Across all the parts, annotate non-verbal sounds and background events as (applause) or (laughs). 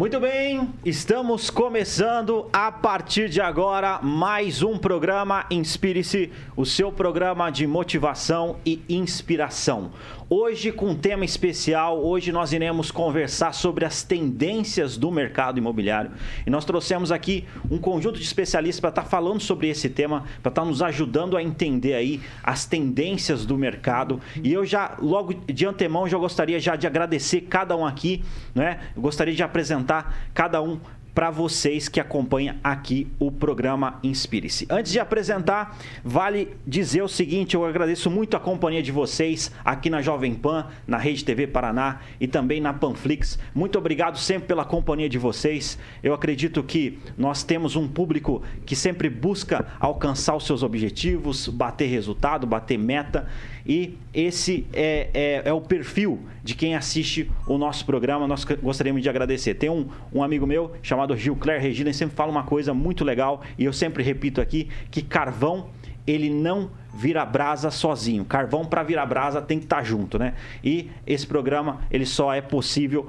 Muito bem, estamos começando a partir de agora mais um programa Inspire-se, o seu programa de motivação e inspiração. Hoje com um tema especial, hoje nós iremos conversar sobre as tendências do mercado imobiliário. E nós trouxemos aqui um conjunto de especialistas para estar falando sobre esse tema, para estar nos ajudando a entender aí as tendências do mercado. E eu já logo de antemão já gostaria já de agradecer cada um aqui, né? Eu gostaria de apresentar cada um para vocês que acompanham aqui o programa Inspire-se. Antes de apresentar, vale dizer o seguinte: eu agradeço muito a companhia de vocês aqui na Jovem Pan, na Rede TV Paraná e também na Panflix. Muito obrigado sempre pela companhia de vocês. Eu acredito que nós temos um público que sempre busca alcançar os seus objetivos, bater resultado, bater meta. E esse é, é, é, o perfil de quem assiste o nosso programa. Nós gostaríamos de agradecer. Tem um, um amigo meu chamado Gil Claire Regina, ele sempre fala uma coisa muito legal, e eu sempre repito aqui, que carvão ele não vira brasa sozinho. Carvão para virar brasa tem que estar tá junto, né? E esse programa ele só é possível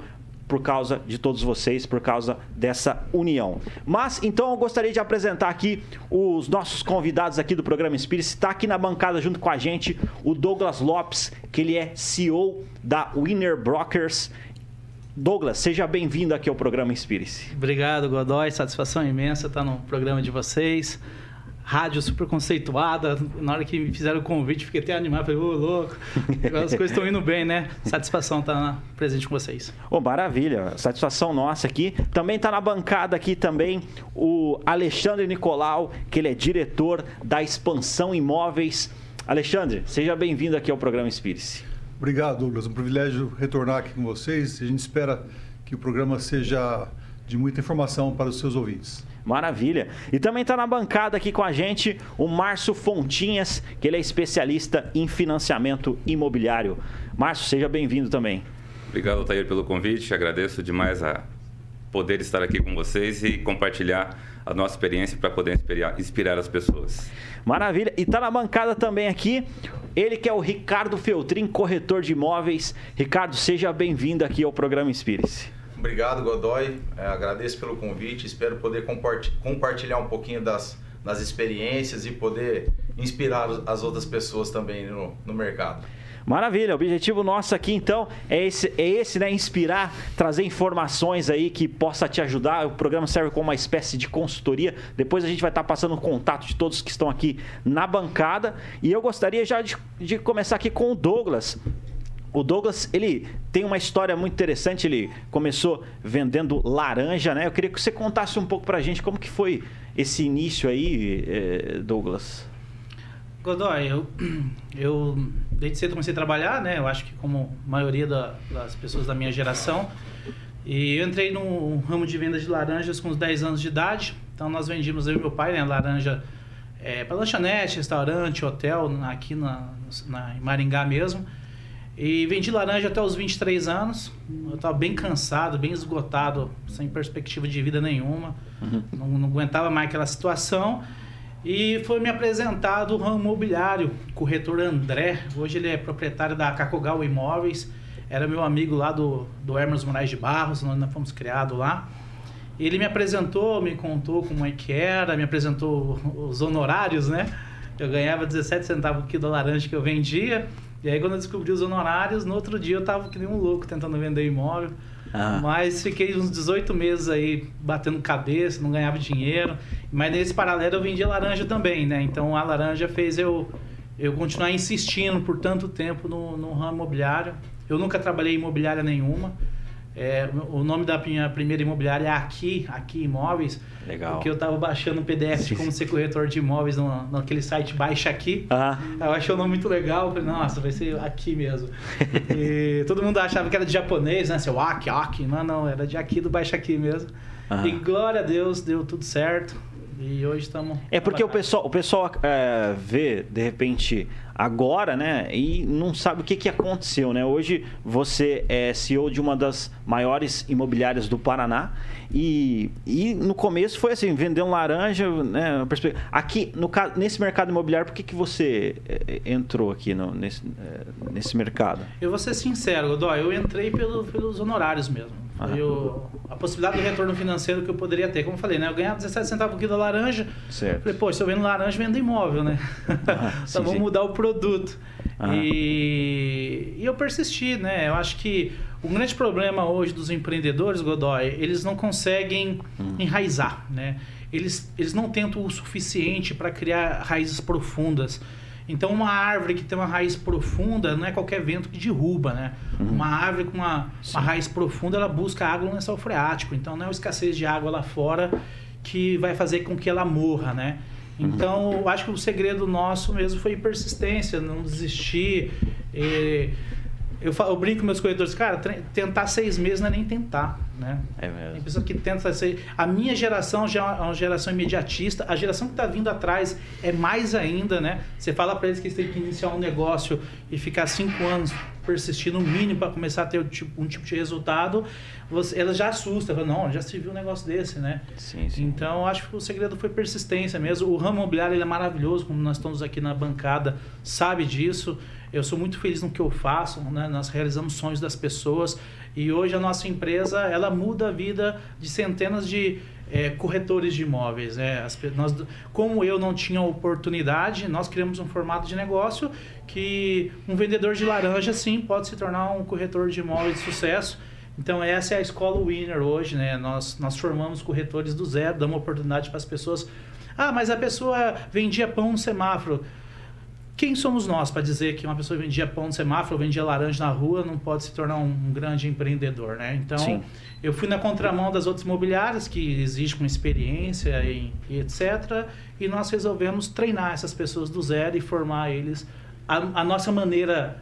por causa de todos vocês, por causa dessa união. Mas então eu gostaria de apresentar aqui os nossos convidados aqui do programa Spirit. Está aqui na bancada junto com a gente o Douglas Lopes, que ele é CEO da Winner Brokers. Douglas, seja bem-vindo aqui ao programa Inspire-se. Obrigado, Godoy. Satisfação imensa estar no programa de vocês rádio super conceituada. Na hora que me fizeram o convite, fiquei até animado. Falei, ô, oh, louco, as coisas estão indo bem, né? Satisfação estar presente com vocês. Oh, maravilha, satisfação nossa aqui. Também está na bancada aqui também o Alexandre Nicolau, que ele é diretor da Expansão Imóveis. Alexandre, seja bem-vindo aqui ao programa Inspire-se. Obrigado, Douglas. Um privilégio retornar aqui com vocês. A gente espera que o programa seja de muita informação para os seus ouvintes. Maravilha. E também está na bancada aqui com a gente o Márcio Fontinhas, que ele é especialista em financiamento imobiliário. Márcio, seja bem-vindo também. Obrigado, Altair, pelo convite. Agradeço demais a poder estar aqui com vocês e compartilhar a nossa experiência para poder inspirar, inspirar, as pessoas. Maravilha. E está na bancada também aqui ele que é o Ricardo Feltrin, corretor de imóveis. Ricardo, seja bem-vindo aqui ao programa Inspire-se. Obrigado, Godoy. É, agradeço pelo convite. Espero poder compartilhar um pouquinho das, das experiências e poder inspirar as outras pessoas também no, no mercado. Maravilha, o objetivo nosso aqui então é esse, é esse, né? Inspirar, trazer informações aí que possa te ajudar. O programa serve como uma espécie de consultoria. Depois a gente vai estar passando o contato de todos que estão aqui na bancada. E eu gostaria já de, de começar aqui com o Douglas. O Douglas, ele tem uma história muito interessante. Ele começou vendendo laranja, né? Eu queria que você contasse um pouco pra gente como que foi esse início aí, eh, Douglas. Godoy, eu, (clears throat) eu desde cedo comecei a trabalhar, né? Eu acho que como a maioria da, das pessoas da minha geração. E eu entrei no ramo de venda de laranjas com uns 10 anos de idade. Então nós vendíamos, eu e meu pai, né? Laranja é, para lanchonete, restaurante, hotel, aqui na, na, em Maringá mesmo. E vendi laranja até os 23 anos. Eu estava bem cansado, bem esgotado, sem perspectiva de vida nenhuma. Uhum. Não, não, aguentava mais aquela situação. E foi me apresentado o ramo imobiliário, corretor André. Hoje ele é proprietário da Cacogal Imóveis. Era meu amigo lá do, do Hermes Moraes de Barros, nós fomos criados lá. Ele me apresentou, me contou como é que era, me apresentou os honorários, né? Eu ganhava 17 centavos o quilo da laranja que eu vendia. E aí quando eu descobri os honorários, no outro dia eu tava que nem um louco tentando vender imóvel. Ah. Mas fiquei uns 18 meses aí batendo cabeça, não ganhava dinheiro. Mas nesse paralelo eu vendia laranja também, né? Então a laranja fez eu, eu continuar insistindo por tanto tempo no, no ramo imobiliário. Eu nunca trabalhei em imobiliária nenhuma. É, o nome da minha primeira imobiliária é Aqui, Aqui Imóveis. Legal. Porque eu estava baixando um PDF de como ser corretor de imóveis no, naquele site Baixa Aqui. Uhum. Eu achei o nome muito legal. Falei, nossa, vai ser aqui mesmo. (laughs) e todo mundo achava que era de japonês, né? Seu Aki, Aki. Mas não, era de aqui do Baixa Aqui mesmo. Uhum. E glória a Deus, deu tudo certo. E hoje estamos. É porque o pessoal, o pessoal é, vê, de repente, agora, né? E não sabe o que, que aconteceu, né? Hoje você é CEO de uma das maiores imobiliárias do Paraná. E, e no começo foi assim, vendendo laranja, né? Aqui, no, nesse mercado imobiliário, por que, que você é, entrou aqui no, nesse, é, nesse mercado? Eu vou ser sincero, Godoy, eu entrei pelo, pelos honorários mesmo Foi o, a possibilidade do retorno financeiro que eu poderia ter. Como eu falei, né? Eu ganhava 17 centavos por quilo da laranja. Certo. Falei, pô, se eu vendo laranja, vendo imóvel, né? Ah, (laughs) então sim, vamos sim. mudar o produto. Ah. E, e eu persisti, né? Eu acho que o grande problema hoje dos empreendedores, Godoy, eles não conseguem Hum. enraizar, né? Eles, eles não tentam o suficiente para criar raízes profundas. Então, uma árvore que tem uma raiz profunda não é qualquer vento que derruba, né? Uma árvore com uma, uma raiz profunda, ela busca água no lençol freático. Então, não é a escassez de água lá fora que vai fazer com que ela morra, né? Então, eu acho que o segredo nosso mesmo foi persistência, não desistir. E eu, fa- eu brinco com meus corretores, cara, tentar seis meses não é nem tentar, né? É Tem mesmo. pessoa que tenta ser. A minha geração já é uma geração imediatista. A geração que está vindo atrás é mais ainda, né? Você fala para eles que eles têm que iniciar um negócio e ficar cinco anos persistir no mínimo para começar a ter um tipo, um tipo de resultado, você, ela já assusta. Fala, não, já se viu um negócio desse, né? Sim, sim. Então, acho que o segredo foi persistência mesmo. O ramo imobiliário ele é maravilhoso, como nós estamos aqui na bancada, sabe disso. Eu sou muito feliz no que eu faço, né? nós realizamos sonhos das pessoas e hoje a nossa empresa ela muda a vida de centenas de eh, corretores de imóveis. Né? As nós, como eu não tinha oportunidade, nós criamos um formato de negócio que um vendedor de laranja sim pode se tornar um corretor de imóveis de sucesso. Então essa é a escola Winner hoje, né? Nós, nós formamos corretores do zero, damos oportunidade para as pessoas. Ah, mas a pessoa vendia pão no semáforo. Quem somos nós para dizer que uma pessoa que vendia pão no semáforo, vendia laranja na rua, não pode se tornar um grande empreendedor, né? Então, Sim. eu fui na contramão das outras imobiliárias que exigem com experiência e, e etc. E nós resolvemos treinar essas pessoas do zero e formar eles a, a nossa maneira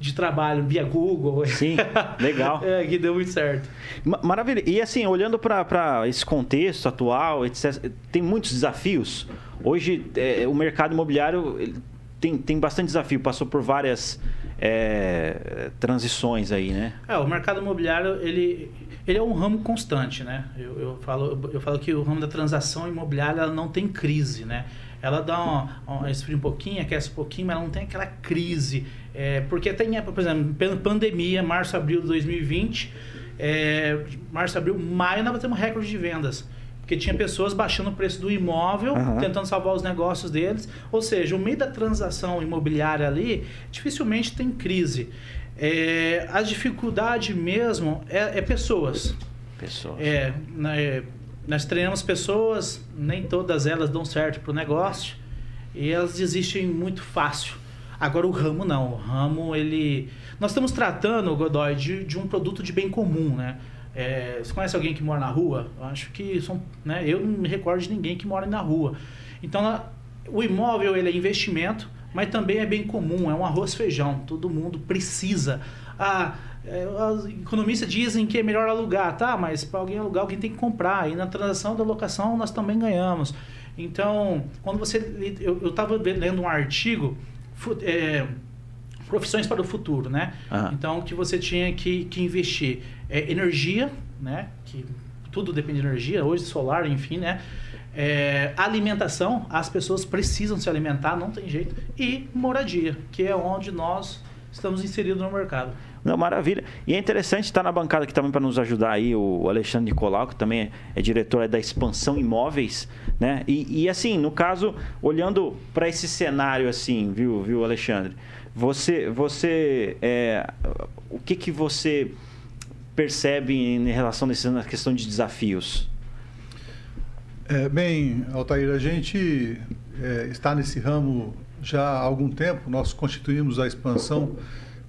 de trabalho via Google. Sim, (laughs) legal. É, que deu muito certo. Ma- Maravilha. E assim, olhando para esse contexto atual, etc., tem muitos desafios. Hoje, é, o mercado imobiliário tem, tem bastante desafio, passou por várias é, transições aí, né? É, o mercado imobiliário, ele, ele é um ramo constante, né? Eu, eu, falo, eu falo que o ramo da transação imobiliária ela não tem crise, né? Ela dá uma, uma esfria um pouquinho, aquece um pouquinho, mas ela não tem aquela crise. É, porque tem, por exemplo, pan- pandemia, março, abril de 2020, é, março, abril, maio, nós batemos recorde de vendas. Porque tinha pessoas baixando o preço do imóvel, Aham. tentando salvar os negócios deles. Ou seja, o meio da transação imobiliária ali, dificilmente tem crise. É, a dificuldade mesmo é, é pessoas. Pessoas. É, né, nós treinamos pessoas, nem todas elas dão certo para o negócio e elas desistem muito fácil. Agora o ramo não, o ramo ele... Nós estamos tratando, Godoy, de, de um produto de bem comum, né? É, você conhece alguém que mora na rua? Eu acho que são, né? Eu não me recordo de ninguém que mora na rua. Então, o imóvel ele é investimento, mas também é bem comum, é um arroz feijão. Todo mundo precisa. Ah, é, os economistas dizem que é melhor alugar, tá? Mas para alguém alugar, alguém tem que comprar. E na transação da locação nós também ganhamos. Então, quando você. Eu estava lendo um artigo. é, profissões para o futuro, né? Aham. Então, que você tinha que, que investir é, energia, né? Que tudo depende de energia, hoje solar, enfim, né? É, alimentação, as pessoas precisam se alimentar, não tem jeito. E moradia, que é onde nós estamos inseridos no mercado. Não, maravilha. E é interessante estar na bancada aqui também para nos ajudar aí o Alexandre Nicolau, que também é, é diretor da Expansão Imóveis, né? E, e, assim, no caso, olhando para esse cenário assim, viu, viu, Alexandre? Você, você, é, o que que você percebe em relação a essa questão de desafios? É, bem, Altair, a gente é, está nesse ramo já há algum tempo. Nós constituímos a expansão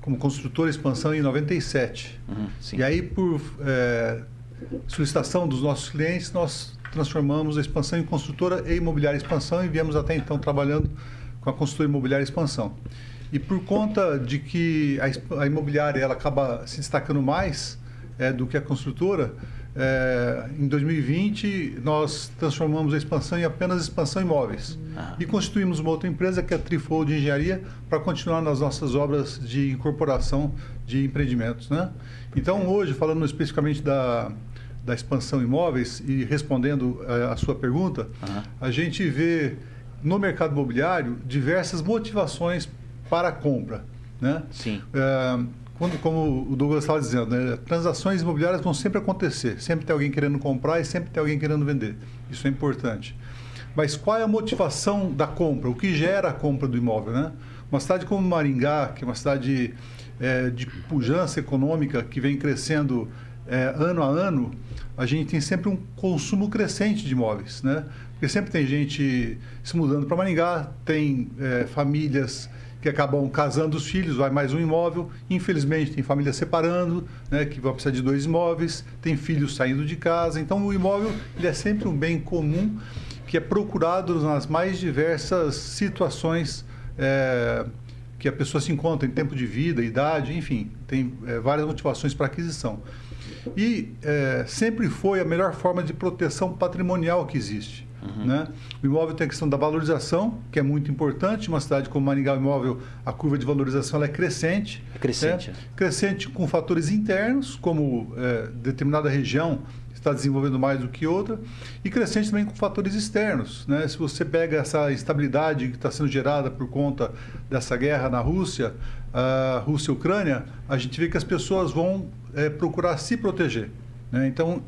como construtora expansão em 97. Uhum. E aí, por é, solicitação dos nossos clientes, nós transformamos a expansão em construtora e imobiliária expansão e viemos até então trabalhando com a construtora imobiliária expansão. E por conta de que a, a imobiliária ela acaba se destacando mais é, do que a construtora, é, em 2020 nós transformamos a expansão em apenas expansão imóveis Ah. e constituímos uma outra empresa que é a Trifold Engenharia para continuar nas nossas obras de incorporação de empreendimentos, né? Então hoje falando especificamente da da expansão imóveis e respondendo eh, a sua pergunta, Aham. a gente vê no mercado imobiliário diversas motivações para a compra, né? Sim. É, quando, como o Douglas estava dizendo, né, transações imobiliárias vão sempre acontecer. Sempre tem alguém querendo comprar e sempre tem alguém querendo vender. Isso é importante. Mas qual é a motivação da compra? O que gera a compra do imóvel? Né? Uma cidade como Maringá, que é uma cidade é, de pujança econômica que vem crescendo é, ano a ano, a gente tem sempre um consumo crescente de imóveis. Né? Porque sempre tem gente se mudando para Maringá, tem é, famílias que acabam casando os filhos, vai mais um imóvel. Infelizmente, tem família separando, né, que vai precisar de dois imóveis, tem filhos saindo de casa. Então, o imóvel ele é sempre um bem comum que é procurado nas mais diversas situações é, que a pessoa se encontra em tempo de vida, idade, enfim, tem é, várias motivações para aquisição. E é, sempre foi a melhor forma de proteção patrimonial que existe. Uhum. Né? O imóvel tem a questão da valorização, que é muito importante. Uma cidade como Maringá, o imóvel, a curva de valorização é crescente. É crescente. Né? Crescente com fatores internos, como é, determinada região está desenvolvendo mais do que outra, e crescente também com fatores externos. Né? Se você pega essa instabilidade que está sendo gerada por conta dessa guerra na Rússia, a Rússia e Ucrânia, a gente vê que as pessoas vão é, procurar se proteger. Né? Então,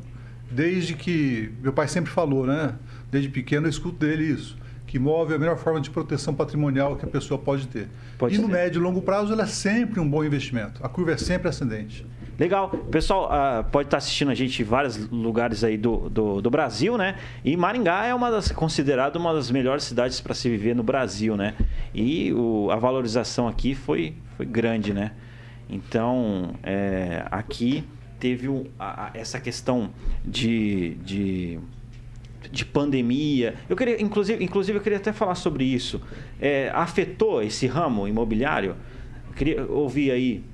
desde que meu pai sempre falou, né? Desde pequeno eu escuto dele isso. Que imóvel é a melhor forma de proteção patrimonial que a pessoa pode ter. Pode e no médio e longo prazo, ela é sempre um bom investimento. A curva é sempre ascendente. Legal. Pessoal, uh, pode estar assistindo a gente em vários lugares aí do, do, do Brasil, né? E Maringá é uma das considerada uma das melhores cidades para se viver no Brasil, né? E o, a valorização aqui foi, foi grande, né? Então, é, aqui teve um, a, a, essa questão de, de de pandemia. Eu queria, inclusive, inclusive eu queria até falar sobre isso. É, afetou esse ramo imobiliário? Eu queria ouvir aí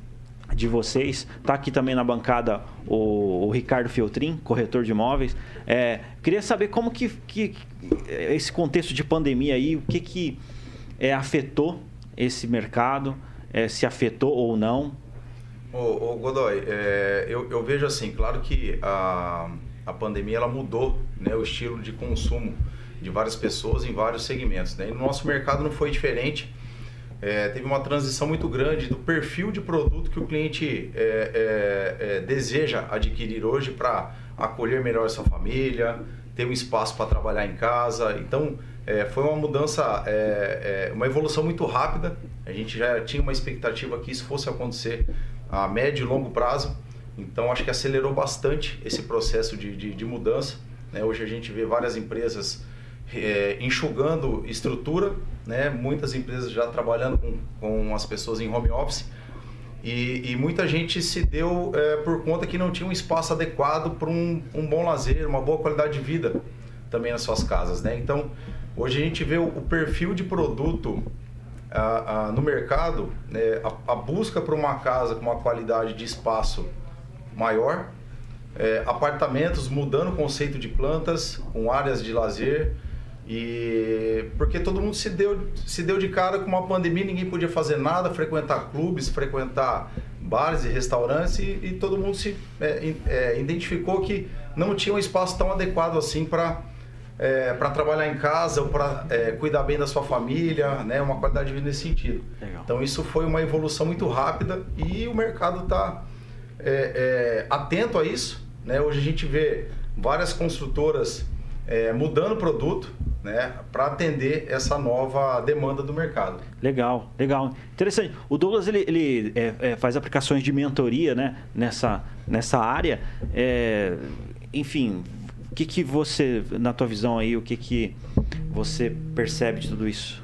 de vocês. Está aqui também na bancada o, o Ricardo Feltrin, corretor de imóveis. É, queria saber como que, que, esse contexto de pandemia aí, o que, que é, afetou esse mercado, é, se afetou ou não. Ô, ô Godoy, é, eu, eu vejo assim, claro que a a pandemia ela mudou né, o estilo de consumo de várias pessoas em vários segmentos. Né? E no nosso mercado não foi diferente. É, teve uma transição muito grande do perfil de produto que o cliente é, é, é deseja adquirir hoje para acolher melhor a sua família, ter um espaço para trabalhar em casa. Então, é, foi uma mudança, é, uma evolução muito rápida. A gente já tinha uma expectativa que isso fosse acontecer a médio e longo prazo. Então, acho que acelerou bastante esse processo de, de, de mudança. Né? Hoje a gente vê várias empresas é, enxugando estrutura, né? muitas empresas já trabalhando com, com as pessoas em home office. E, e muita gente se deu é, por conta que não tinha um espaço adequado para um, um bom lazer, uma boa qualidade de vida também nas suas casas. Né? Então, hoje a gente vê o, o perfil de produto a, a, no mercado, né? a, a busca por uma casa com uma qualidade de espaço maior, é, apartamentos mudando o conceito de plantas, com áreas de lazer. E porque todo mundo se deu, se deu de cara com uma pandemia, ninguém podia fazer nada, frequentar clubes, frequentar bares e restaurantes, e, e todo mundo se é, é, identificou que não tinha um espaço tão adequado assim para é, para trabalhar em casa ou para é, cuidar bem da sua família, né, uma qualidade de vida nesse sentido. Legal. Então isso foi uma evolução muito rápida e o mercado está é, é, atento a isso. Né? Hoje a gente vê várias construtoras é, mudando o produto né, para atender essa nova demanda do mercado. Legal, legal. Interessante. O Douglas ele, ele é, é, faz aplicações de mentoria né, nessa, nessa área. É, enfim, o que, que você, na tua visão aí, o que, que você percebe de tudo isso?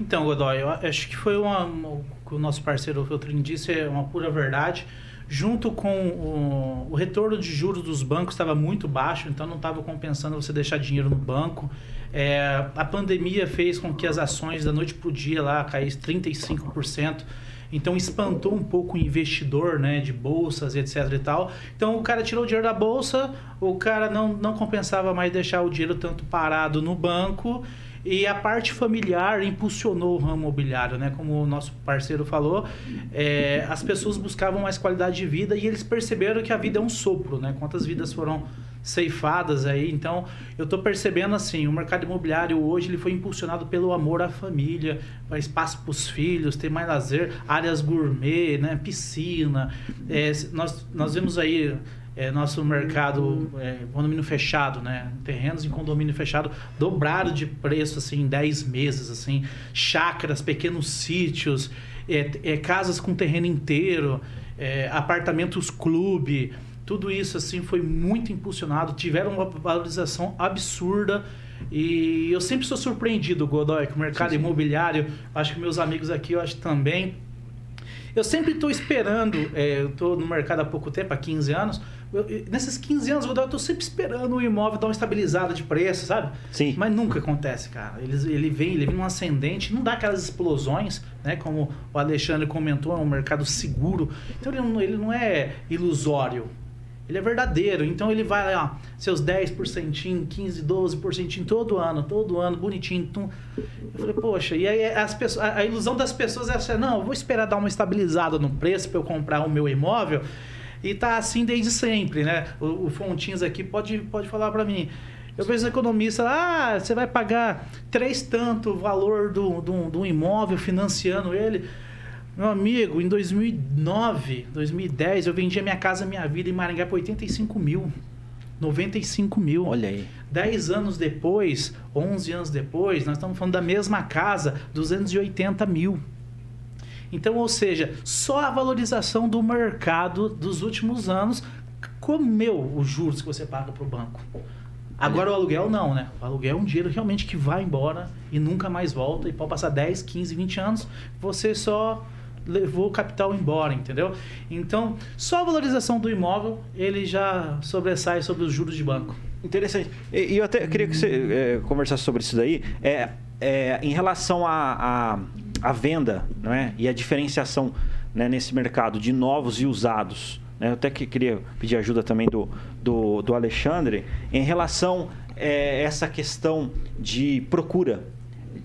Então, Godoy, eu acho que foi uma, o que o nosso parceiro Feltrin disse é uma pura verdade junto com o, o retorno de juros dos bancos estava muito baixo, então não estava compensando você deixar dinheiro no banco. É, a pandemia fez com que as ações da noite para o dia lá caíssem 35%. Então espantou um pouco o investidor, né, de bolsas, etc e tal. Então o cara tirou o dinheiro da bolsa, o cara não, não compensava mais deixar o dinheiro tanto parado no banco e a parte familiar impulsionou o ramo imobiliário, né? Como o nosso parceiro falou, é, as pessoas buscavam mais qualidade de vida e eles perceberam que a vida é um sopro, né? Quantas vidas foram ceifadas aí. Então, eu estou percebendo assim, o mercado imobiliário hoje ele foi impulsionado pelo amor à família, para espaço para os filhos, ter mais lazer, áreas gourmet, né, piscina. É, nós, nós vemos aí é, nosso mercado é, condomínio fechado, né? Terrenos em condomínio fechado dobraram de preço assim em 10 meses, assim, chácaras, pequenos sítios, é, é casas com terreno inteiro, é, apartamentos clube, tudo isso assim foi muito impulsionado, tiveram uma valorização absurda. E eu sempre sou surpreendido, Godoy, com o mercado sim, sim. imobiliário. Acho que meus amigos aqui, eu acho também. Eu sempre estou esperando, é, eu estou no mercado há pouco tempo, há 15 anos, nesses 15 anos, eu tô sempre esperando o imóvel dar uma estabilizada de preço, sabe? Sim. Mas nunca acontece, cara. Ele, ele vem, ele vem num ascendente, não dá aquelas explosões, né? Como o Alexandre comentou, é um mercado seguro. Então ele não, ele não é ilusório. Ele é verdadeiro. Então ele vai lá, seus 10%, 15%, 12% todo ano, todo ano, bonitinho. Tum. Eu falei, poxa, e aí as pessoas, a, a ilusão das pessoas é assim, não, eu vou esperar dar uma estabilizada no preço para eu comprar o meu imóvel. E tá assim desde sempre, né? O, o Fontins aqui pode, pode falar para mim. Eu vejo economista, ah, você vai pagar três tanto o valor do, do, do imóvel financiando ele. Meu amigo, em 2009, 2010, eu vendi a minha casa, minha vida em Maringá por 85 mil. 95 mil. Olha aí. 10 anos depois, 11 anos depois, nós estamos falando da mesma casa, 280 mil. Então, ou seja, só a valorização do mercado dos últimos anos comeu os juros que você paga para o banco. Agora o aluguel não, né? O aluguel é um dinheiro realmente que vai embora e nunca mais volta. E pode passar 10, 15, 20 anos, você só levou o capital embora, entendeu? Então, só a valorização do imóvel, ele já sobressai sobre os juros de banco. Interessante. E eu até queria que você é, conversasse sobre isso daí. É, é, em relação a, a a venda não é? e a diferenciação né, nesse mercado de novos e usados. Né? Eu até que queria pedir ajuda também do, do, do Alexandre em relação a é, essa questão de procura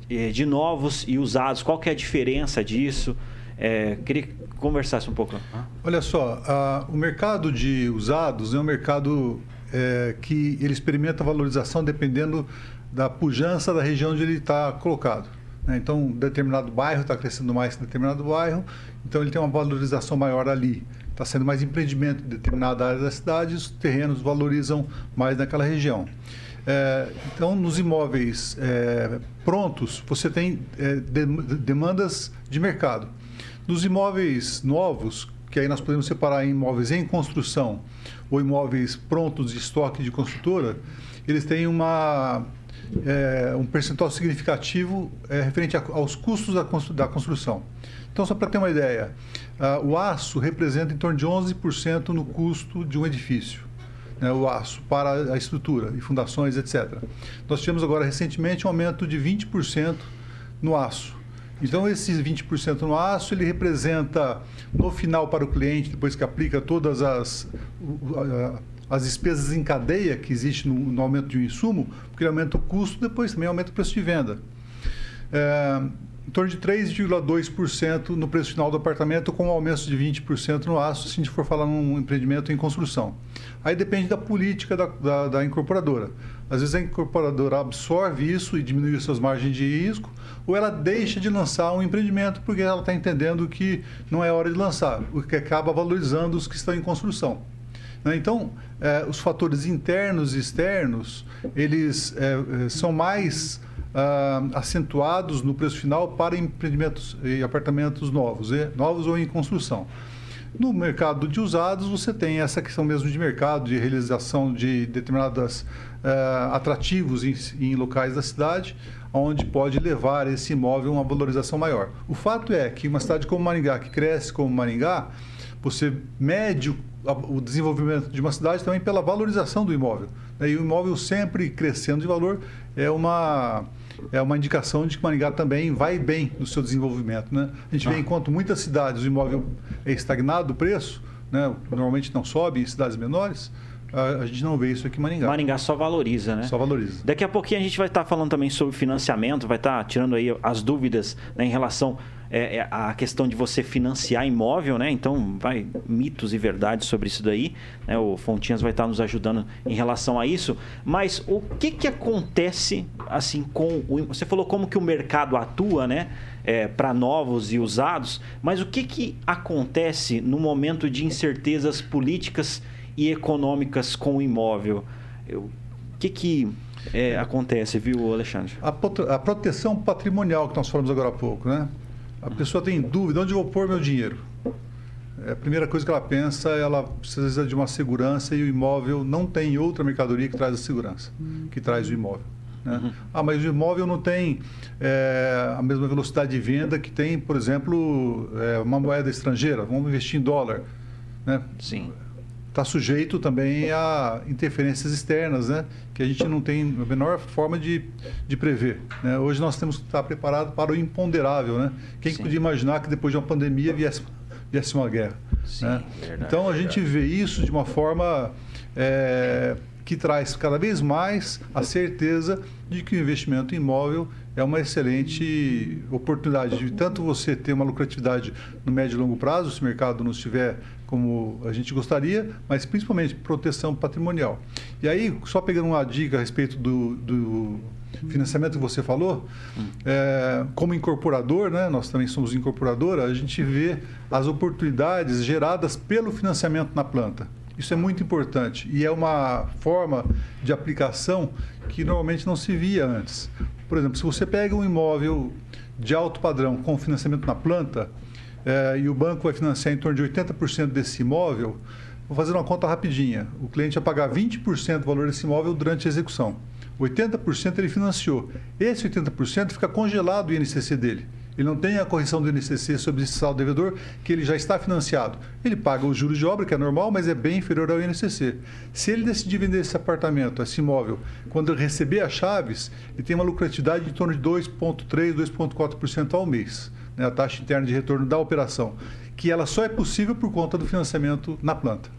é, de novos e usados. Qual que é a diferença disso? É, queria que conversasse um pouco. Olha só, a, o mercado de usados é um mercado é, que ele experimenta valorização dependendo da pujança da região onde ele está colocado. Né? Então, determinado bairro está crescendo mais que determinado bairro, então ele tem uma valorização maior ali. Está sendo mais empreendimento em determinada área da cidade, os terrenos valorizam mais naquela região. É, então, nos imóveis é, prontos, você tem é, de, demandas de mercado. Nos imóveis novos, que aí nós podemos separar em imóveis em construção ou imóveis prontos de estoque de construtora, eles têm uma é, um percentual significativo é, referente a, aos custos da, da, construção. Então, só para ter uma ideia, o aço representa em torno de 11% no custo de um edifício. Né, o aço para a estrutura e fundações, etc. Nós tivemos agora recentemente um aumento de 20% no aço. Então, esses 20% no aço, ele representa, no final para o cliente, depois que aplica todas as as despesas em cadeia que existe no, no aumento de um insumo, porque ele aumenta o custo, depois também aumenta o preço de venda. É, em torno de 3,2% no preço final do apartamento, com um aumento de 20% no aço, se a gente for falar num empreendimento em construção. Aí depende da política da, da, da incorporadora. Às vezes a incorporadora absorve isso e diminui suas margens de risco, ou ela deixa de lançar um empreendimento porque ela está entendendo que não é hora de lançar, o que acaba valorizando os que estão em construção. Né? Então, é, os fatores internos e externos, eles é, é, são mais ah, acentuados no preço final para empreendimentos e apartamentos novos, novos ou em construção. No mercado de usados, você tem essa questão mesmo de mercado, de realização de determinados atrativos em, em, locais da cidade, onde pode levar esse imóvel a uma valorização maior. O fato é que uma cidade como Maringá, que cresce como Maringá, você mede o desenvolvimento de uma cidade também pela valorização do imóvel. Né? E o imóvel sempre crescendo de valor é uma, é uma indicação de que Maringá também vai bem no seu desenvolvimento. Né? A gente vê, ah. enquanto muitas cidades o imóvel é estagnado o preço, né? normalmente não sobe em cidades menores, a, gente não vê isso aqui em Maringá. Maringá só valoriza, né? Só valoriza. Daqui a pouquinho a gente vai estar falando também sobre financiamento, vai estar tirando aí as dúvidas né, em relação é, é, a questão de você financiar imóvel, né? Então, vai mitos e verdades sobre isso daí. Né? O Fontinhas vai estar nos ajudando em relação a isso. Mas o que, que acontece assim com o. Você falou como que o mercado atua, né? É, para novos e usados, mas o que, que acontece no momento de incertezas políticas e econômicas com o imóvel? O que, que é, acontece, viu, Alexandre? A, proteção patrimonial que nós falamos agora há pouco, né? A pessoa tem dúvida, onde eu vou pôr meu dinheiro? É a primeira coisa que ela pensa, ela precisa de uma segurança e o imóvel não tem outra mercadoria que traz a segurança, que traz o imóvel. Né? Uhum. Ah, mas o imóvel não tem é, a mesma velocidade de venda que tem, por exemplo, é, uma moeda estrangeira. Vamos investir em dólar. Né? Sim está sujeito também a interferências externas, né? que a gente não tem a menor forma de, de prever. Né? Hoje nós temos que estar preparados para o imponderável. Né? Quem Sim. podia imaginar que depois de uma pandemia viesse, viesse uma guerra? Sim, né? verdade, então a verdade. gente vê isso de uma forma é, que traz cada vez mais a certeza de que o investimento imóvel é uma excelente oportunidade de tanto você ter uma lucratividade no médio e longo prazo, se o mercado não estiver como a gente gostaria, mas principalmente proteção patrimonial. E aí, só pegando uma dica a respeito do, do financiamento que você falou, é, como incorporador, né, nós também somos incorporadora, a gente vê as oportunidades geradas pelo financiamento na planta. Isso é muito importante e é uma forma de aplicação que normalmente não se via antes. Por exemplo, se você pega um imóvel de alto padrão com financiamento na planta é, e o banco vai financiar em torno de 80% desse imóvel, vou fazer uma conta rapidinha. O cliente vai pagar 20% do valor desse imóvel durante a execução. 80% ele financiou. Esse 80% fica congelado o INCC dele. Ele não tem a correção do INCC sobre esse saldo devedor, que ele já está financiado. Ele paga os juros de obra, que é normal, mas é bem inferior ao INCC. Se ele decidir vender esse apartamento, esse imóvel, quando receber as chaves, ele tem uma lucratividade de em torno de 2,3%, 2,4% ao mês. Né, a taxa interna de retorno da operação, que ela só é possível por conta do financiamento na planta.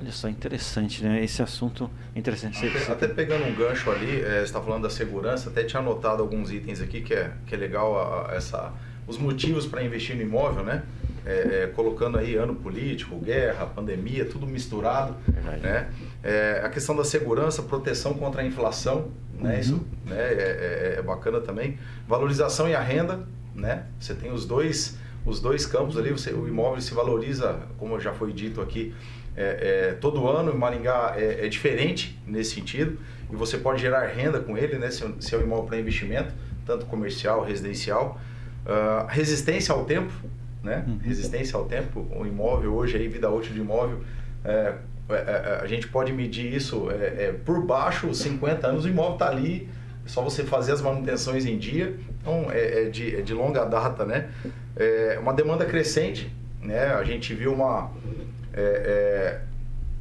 Olha só, interessante, né? Esse assunto é interessante. Até, até pegando um gancho ali, é, você está falando da segurança, até tinha anotado alguns itens aqui que é, que é legal a, a, essa, os motivos para investir no imóvel, né? É, é, colocando aí ano político, guerra, pandemia, tudo misturado. Verdade. Né? É, a questão da segurança, proteção contra a inflação, né? Uhum. Isso né? É, é, é, bacana também. Valorização e a renda, né? Você tem os dois, os dois campos ali, você, o imóvel se valoriza, como já foi dito aqui, é, é, todo ano em Maringá é, é, diferente nesse sentido e você pode gerar renda com ele, né? Se, se é um imóvel para investimento, tanto comercial, residencial. Uh, resistência ao tempo, né? Uhum. Resistência ao tempo. O imóvel hoje aí, vida útil de imóvel, é, é, é, a gente pode medir isso por baixo, 50 anos, o imóvel está ali, é só você fazer as manutenções em dia. Então, é, de, de longa data, né? É uma demanda crescente, né? A gente viu uma é,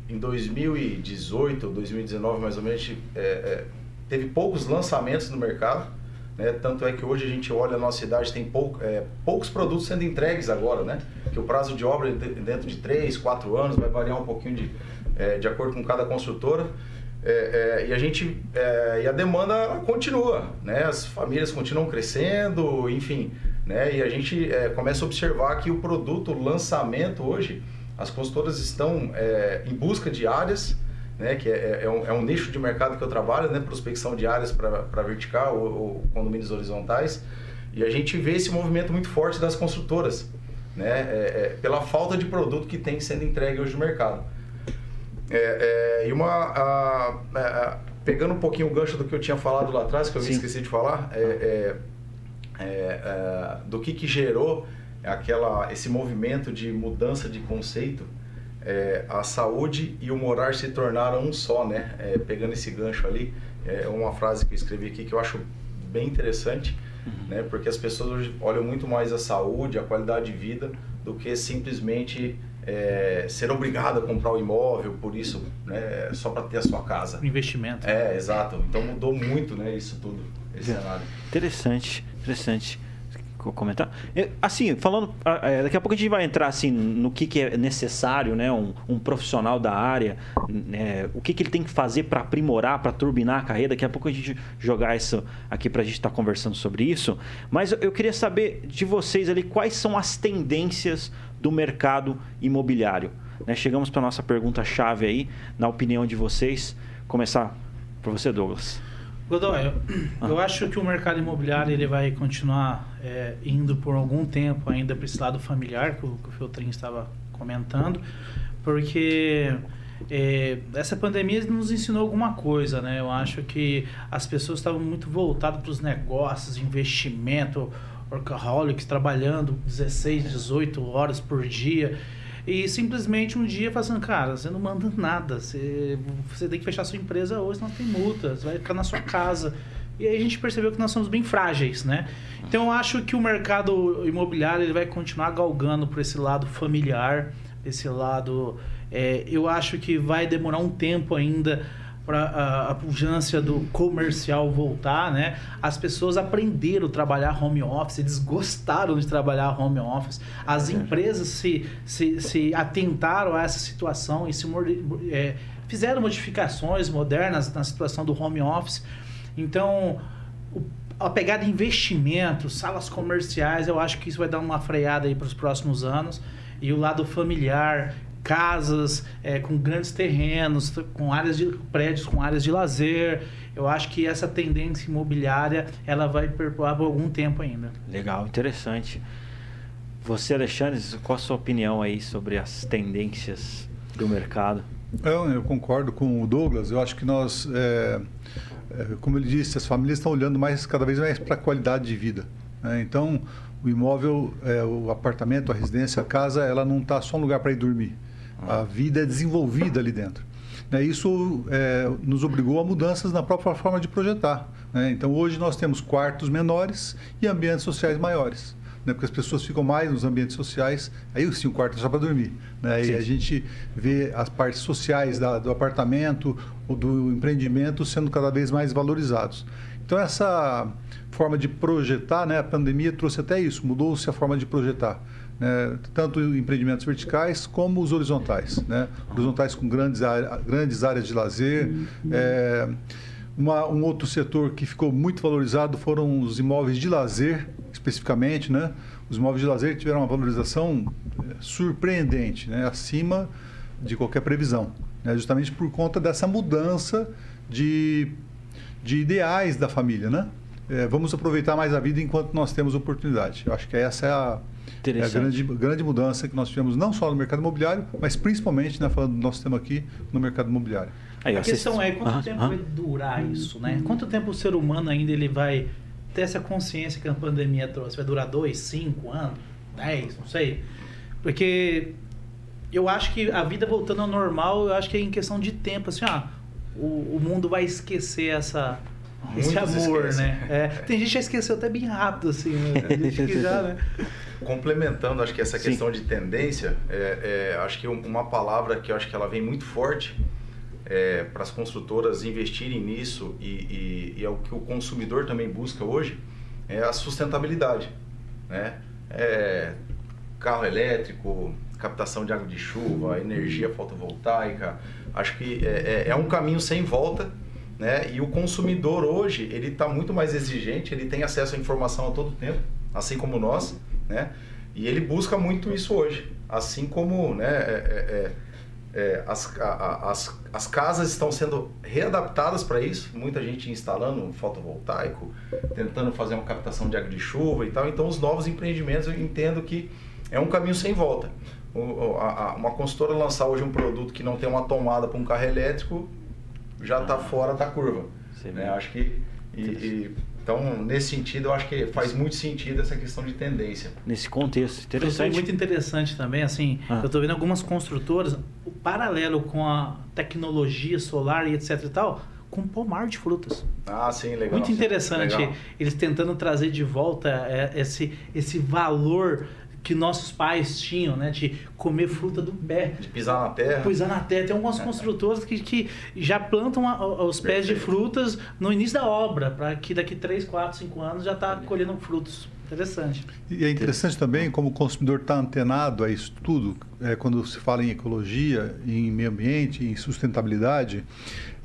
é, em 2018, 2019 mais ou menos, é, é, teve poucos lançamentos no mercado. Né? Tanto é que hoje a gente olha a nossa cidade, tem pouco, é, poucos produtos sendo entregues agora, né? Que o prazo de obra é dentro de 3, 4 anos, vai variar um pouquinho de, é, de acordo com cada construtora. É, é, e a gente é, e a demanda continua, né? As famílias continuam crescendo, enfim, né? E a gente começa a observar que o produto, o lançamento hoje, as consultoras estão é, em busca de áreas, né, que é, é, um, é, um, nicho de mercado que eu trabalho, né, prospecção de áreas para vertical ou, ou, condomínios horizontais. E a gente vê esse movimento muito forte das construtoras, né, é, é, pela falta de produto que tem sendo entregue hoje no mercado. É, e uma. A, a, pegando um pouquinho o gancho do que eu tinha falado lá atrás, que eu me esqueci de falar, do que, que gerou aquela, esse movimento de mudança de conceito, é, a saúde e o morar se tornaram um só, né? É, pegando esse gancho ali, é uma frase que eu escrevi aqui que eu acho bem interessante, uhum. né? Porque as pessoas hoje olham muito mais a saúde, a qualidade de vida, do que simplesmente é, ser obrigado a comprar o um imóvel por isso, né? Só para ter a sua casa. Investimento. É, exato. Então mudou muito, né? Isso tudo, esse cenário. Interessante, interessante comentar? Assim, falando, é, daqui a pouco a gente vai entrar assim no que, que é necessário, né? Um, um profissional da área, né? o que, que ele tem que fazer para aprimorar, para turbinar a carreira. Daqui a pouco a gente jogar isso aqui para a gente estar tá conversando sobre isso. Mas eu queria saber de vocês ali quais são as tendências do mercado imobiliário. Né? Chegamos para nossa pergunta chave aí, na opinião de vocês. Começar por você, Douglas. Godoy, eu, ah. eu acho que o mercado imobiliário ele vai continuar é, indo por algum tempo ainda para esse lado familiar que o, que o Feltrin estava comentando, porque é, essa pandemia nos ensinou alguma coisa, né? Eu acho que as pessoas estavam muito voltadas para os negócios, investimento, workaholics, trabalhando 16, 18 horas por dia. E simplesmente um dia falando, cara, você não manda nada, você, você tem que fechar sua empresa hoje, senão tem multa, você vai ficar na sua casa. E aí a gente percebeu que nós somos bem frágeis, né? Então eu acho que o mercado imobiliário ele vai continuar galgando por esse lado familiar, esse lado. É, eu acho que vai demorar um tempo ainda para a, a pujança do comercial voltar, né? As pessoas aprenderam a trabalhar home office, eles gostaram de trabalhar home office. As empresas se, se, se atentaram a essa situação e se é, fizeram modificações modernas na situação do home office. Então, o, a pegada de investimento, salas comerciais, eu acho que isso vai dar uma freada aí para os próximos anos. E o lado familiar, casas é, com grandes terrenos, com áreas de prédios com áreas de lazer. Eu acho que essa tendência imobiliária ela vai perpetuar por algum tempo ainda. Legal, interessante. Você, Alexandre, qual a sua opinião aí sobre as tendências do mercado? Eu, eu concordo com o Douglas. Eu acho que nós, é, é, como ele disse, as famílias estão olhando mais cada vez mais para a qualidade de vida. Né? Então, o imóvel, é, o apartamento, a residência, a casa, ela não está só um lugar para ir dormir a vida é desenvolvida ali dentro. Né, isso é, nos obrigou a mudanças na própria forma de projetar. Né? Então, hoje nós temos quartos menores e ambientes sociais maiores. Né? Porque as pessoas ficam mais nos ambientes sociais, aí sim o quarto é só para dormir. Né? E a gente vê as partes sociais da, do apartamento ou do empreendimento sendo cada vez mais valorizados. Então, essa forma de projetar, né? a pandemia trouxe até isso, mudou-se a forma de projetar né, tanto empreendimentos verticais como os horizontais. Né? Horizontais com grandes, grandes áreas de lazer. É, uma, um outro setor que ficou muito valorizado foram os imóveis de lazer, especificamente. Né? Os imóveis de lazer tiveram uma valorização é, surpreendente, né? acima de qualquer previsão, né? justamente por conta dessa mudança de, de ideais da família. Né? É, vamos aproveitar mais a vida enquanto nós temos oportunidade. Eu acho que essa é a é a grande, grande mudança que nós tivemos não só no mercado imobiliário, mas principalmente, né, falando do nosso tema aqui, no mercado imobiliário. Aí, a questão é quanto tempo vai durar isso, né? Quanto tempo o ser humano ainda ele vai ter essa consciência que a pandemia trouxe? Vai durar dois, cinco anos, dez, não sei. Porque eu acho que a vida voltando ao normal, eu acho que é em questão de tempo, assim, ah, o, o mundo vai esquecer essa esse amor, esquecem. né? É, tem gente que já esqueceu até bem rápido, assim, né? Tem gente que já, né? (laughs) Complementando, acho que essa questão Sim. de tendência, é, é, acho que uma palavra que eu acho que ela vem muito forte é, para as construtoras investirem nisso e, e, e, é o que o consumidor também busca hoje, é a sustentabilidade, né? É, carro elétrico, captação de água de chuva, energia fotovoltaica, acho que é, é, é um caminho sem volta né? E o consumidor hoje, ele está muito mais exigente, ele tem acesso à informação a todo tempo, assim como nós, né? E ele busca muito isso hoje, assim como né, é, é, é, as, a, as, as casas estão sendo readaptadas para isso, muita gente instalando fotovoltaico, tentando fazer uma captação de água de chuva e tal. Então, os novos empreendimentos eu entendo que é um caminho sem volta. O, a, a, uma consultora lançar hoje um produto que não tem uma tomada para um carro elétrico, já está fora da curva. Sim, né? Acho que e, e, então nesse sentido eu acho que faz muito sentido essa questão de tendência. Nesse contexto interessante. muito interessante também assim. Ah. Eu estou vendo algumas construtoras o paralelo com a tecnologia solar e etc e tal com pomar de frutas. Ah, sim, legal. Muito interessante. Legal. Eles tentando trazer de volta é, esse, esse valor que nossos pais tinham, né? De comer fruta do pé. De pisar na terra. Pisar na terra. Tem algumas construtoras que, que já plantam a, os pés Perfeito. de frutas no início da obra, para que daqui 3, 4, 5 anos já está colhendo frutos. Interessante. E é interessante também como o consumidor está antenado a isso tudo, é, quando se fala em ecologia, em meio ambiente, em sustentabilidade.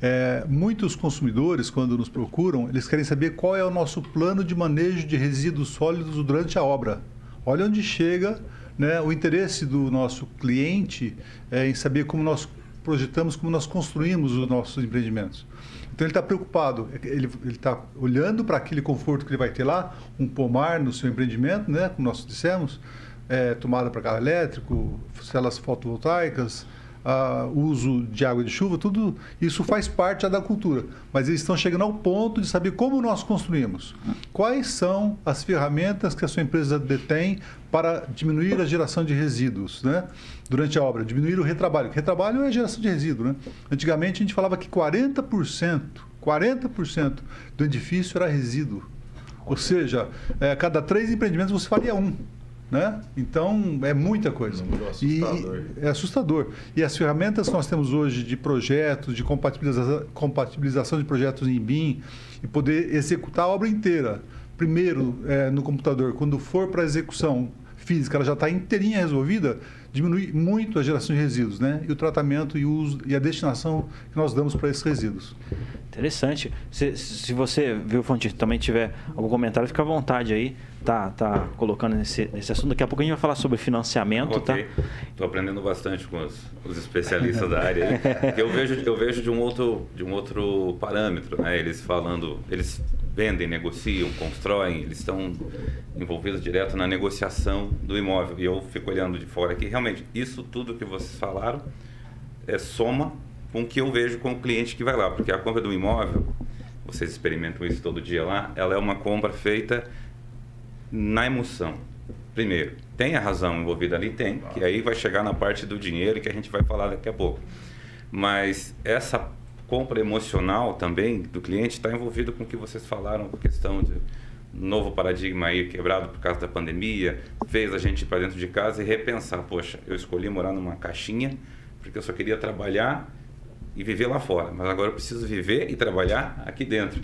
É, muitos consumidores, quando nos procuram, eles querem saber qual é o nosso plano de manejo de resíduos sólidos durante a obra. Olha onde chega né, o interesse do nosso cliente é, em saber como nós projetamos, como nós construímos os nossos empreendimentos. Então ele está preocupado, ele está olhando para aquele conforto que ele vai ter lá, um pomar no seu empreendimento, né, como nós dissemos, é, tomada para carro elétrico, células fotovoltaicas, uh, uso de água de chuva, tudo isso faz parte da cultura. Mas eles estão chegando ao ponto de saber como nós construímos. Quais são as ferramentas que a sua empresa detém para diminuir a geração de resíduos né? durante a obra, diminuir o retrabalho. Retrabalho é a geração de resíduo. Né? Antigamente a gente falava que 40%, 40% do edifício era resíduo. Ou seja, é, cada três empreendimentos você faria um. Né? Então, é muita coisa. É assustador. E, é assustador. E as ferramentas que nós temos hoje de projetos, de compatibilização, compatibilização de projetos em BIM, e poder executar a obra inteira, primeiro é, no computador, quando for para a execução física, ela já está inteirinha resolvida, diminui muito a geração de resíduos, né? E o tratamento e o uso e a destinação que nós damos para esses resíduos. Interessante. Se, se você, viu, Fonte, também tiver algum comentário, fica à vontade aí tá, tá colocando nesse, nesse assunto. Daqui a pouco a gente vai falar sobre financiamento, okay. tá? Estou aprendendo bastante com os, os especialistas da área. Eu vejo, eu vejo de um outro, de um outro parâmetro, né? Eles falando, eles vendem, negociam, constroem, eles estão envolvidos direto na negociação do imóvel. E eu fico olhando de fora aqui, realmente, isso tudo que vocês falaram é soma com o que eu vejo com o cliente que vai lá, porque a compra do imóvel, vocês experimentam isso todo dia lá, ela é uma compra feita na emoção. Primeiro, tem a razão envolvida ali? Tem, que aí vai chegar na parte do dinheiro que a gente vai falar daqui a pouco. Mas essa compra emocional também do cliente está envolvido com o que vocês falaram, com a questão de novo paradigma aí quebrado por causa da pandemia, fez a gente ir para dentro de casa e repensar, poxa, eu escolhi morar numa caixinha porque eu só queria trabalhar e viver lá fora, mas agora eu preciso viver e trabalhar aqui dentro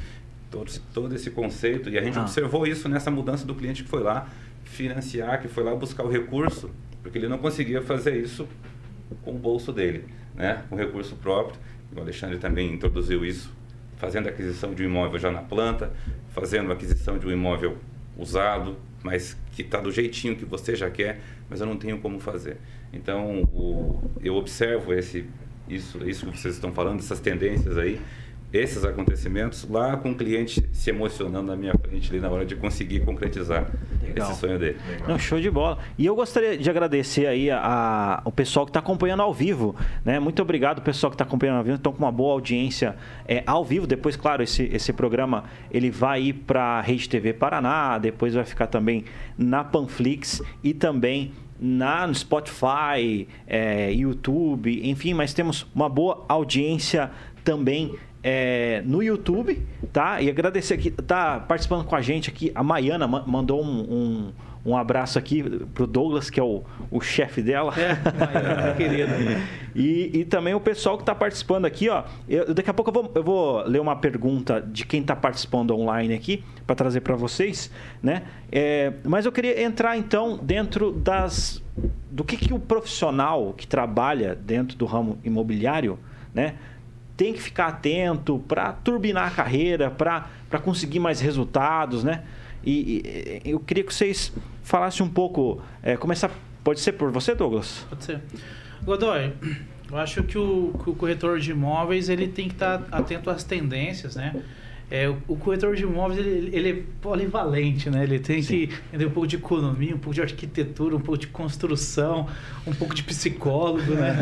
todo, todo esse conceito. E a gente ah. observou isso nessa mudança do cliente que foi lá financiar, que foi lá buscar o recurso, porque ele não conseguia fazer isso com o bolso dele, né? com recurso próprio. O Alexandre também introduziu isso, fazendo aquisição de um imóvel já na planta, fazendo aquisição de um imóvel usado, mas que está do jeitinho que você já quer, mas eu não tenho como fazer. Então, o, eu observo esse, isso, isso que vocês estão falando, essas tendências aí, esses acontecimentos lá com o cliente se emocionando na minha frente ali na hora de conseguir concretizar Legal. esse sonho dele. Não, show de bola. E eu gostaria de agradecer aí a, a o pessoal que está acompanhando ao vivo, né? Muito obrigado pessoal que está acompanhando ao vivo, estão com uma boa audiência é, ao vivo. Depois, claro, esse, esse programa ele vai ir para a Rede TV Paraná, depois vai ficar também na Panflix e também na, no Spotify, é, YouTube, enfim, mas temos uma boa audiência também é, no YouTube, tá? E agradecer aqui, tá participando com a gente aqui. A Maiana mandou um, um, um abraço aqui pro Douglas, que é o, o chefe dela. É, Maiana, querida. (laughs) E, e também o pessoal que está participando aqui, ó. Eu, daqui a pouco eu vou, eu vou ler uma pergunta de quem está participando online aqui, para trazer para vocês, né? É, mas eu queria entrar então dentro das. do que, que o profissional que trabalha dentro do ramo imobiliário, né? Tem que ficar atento para turbinar a carreira, para conseguir mais resultados, né? E, e, eu queria que vocês falassem um pouco, é, começar, pode ser por você, Douglas? Pode ser. Godoy, eu acho que o, que o corretor de imóveis ele tem que estar atento às tendências, né? É, o, corretor de imóveis ele, ele, é polivalente, né? Ele tem Sim. que entender um pouco de economia, um pouco de arquitetura, um pouco de construção, um pouco de psicólogo, né?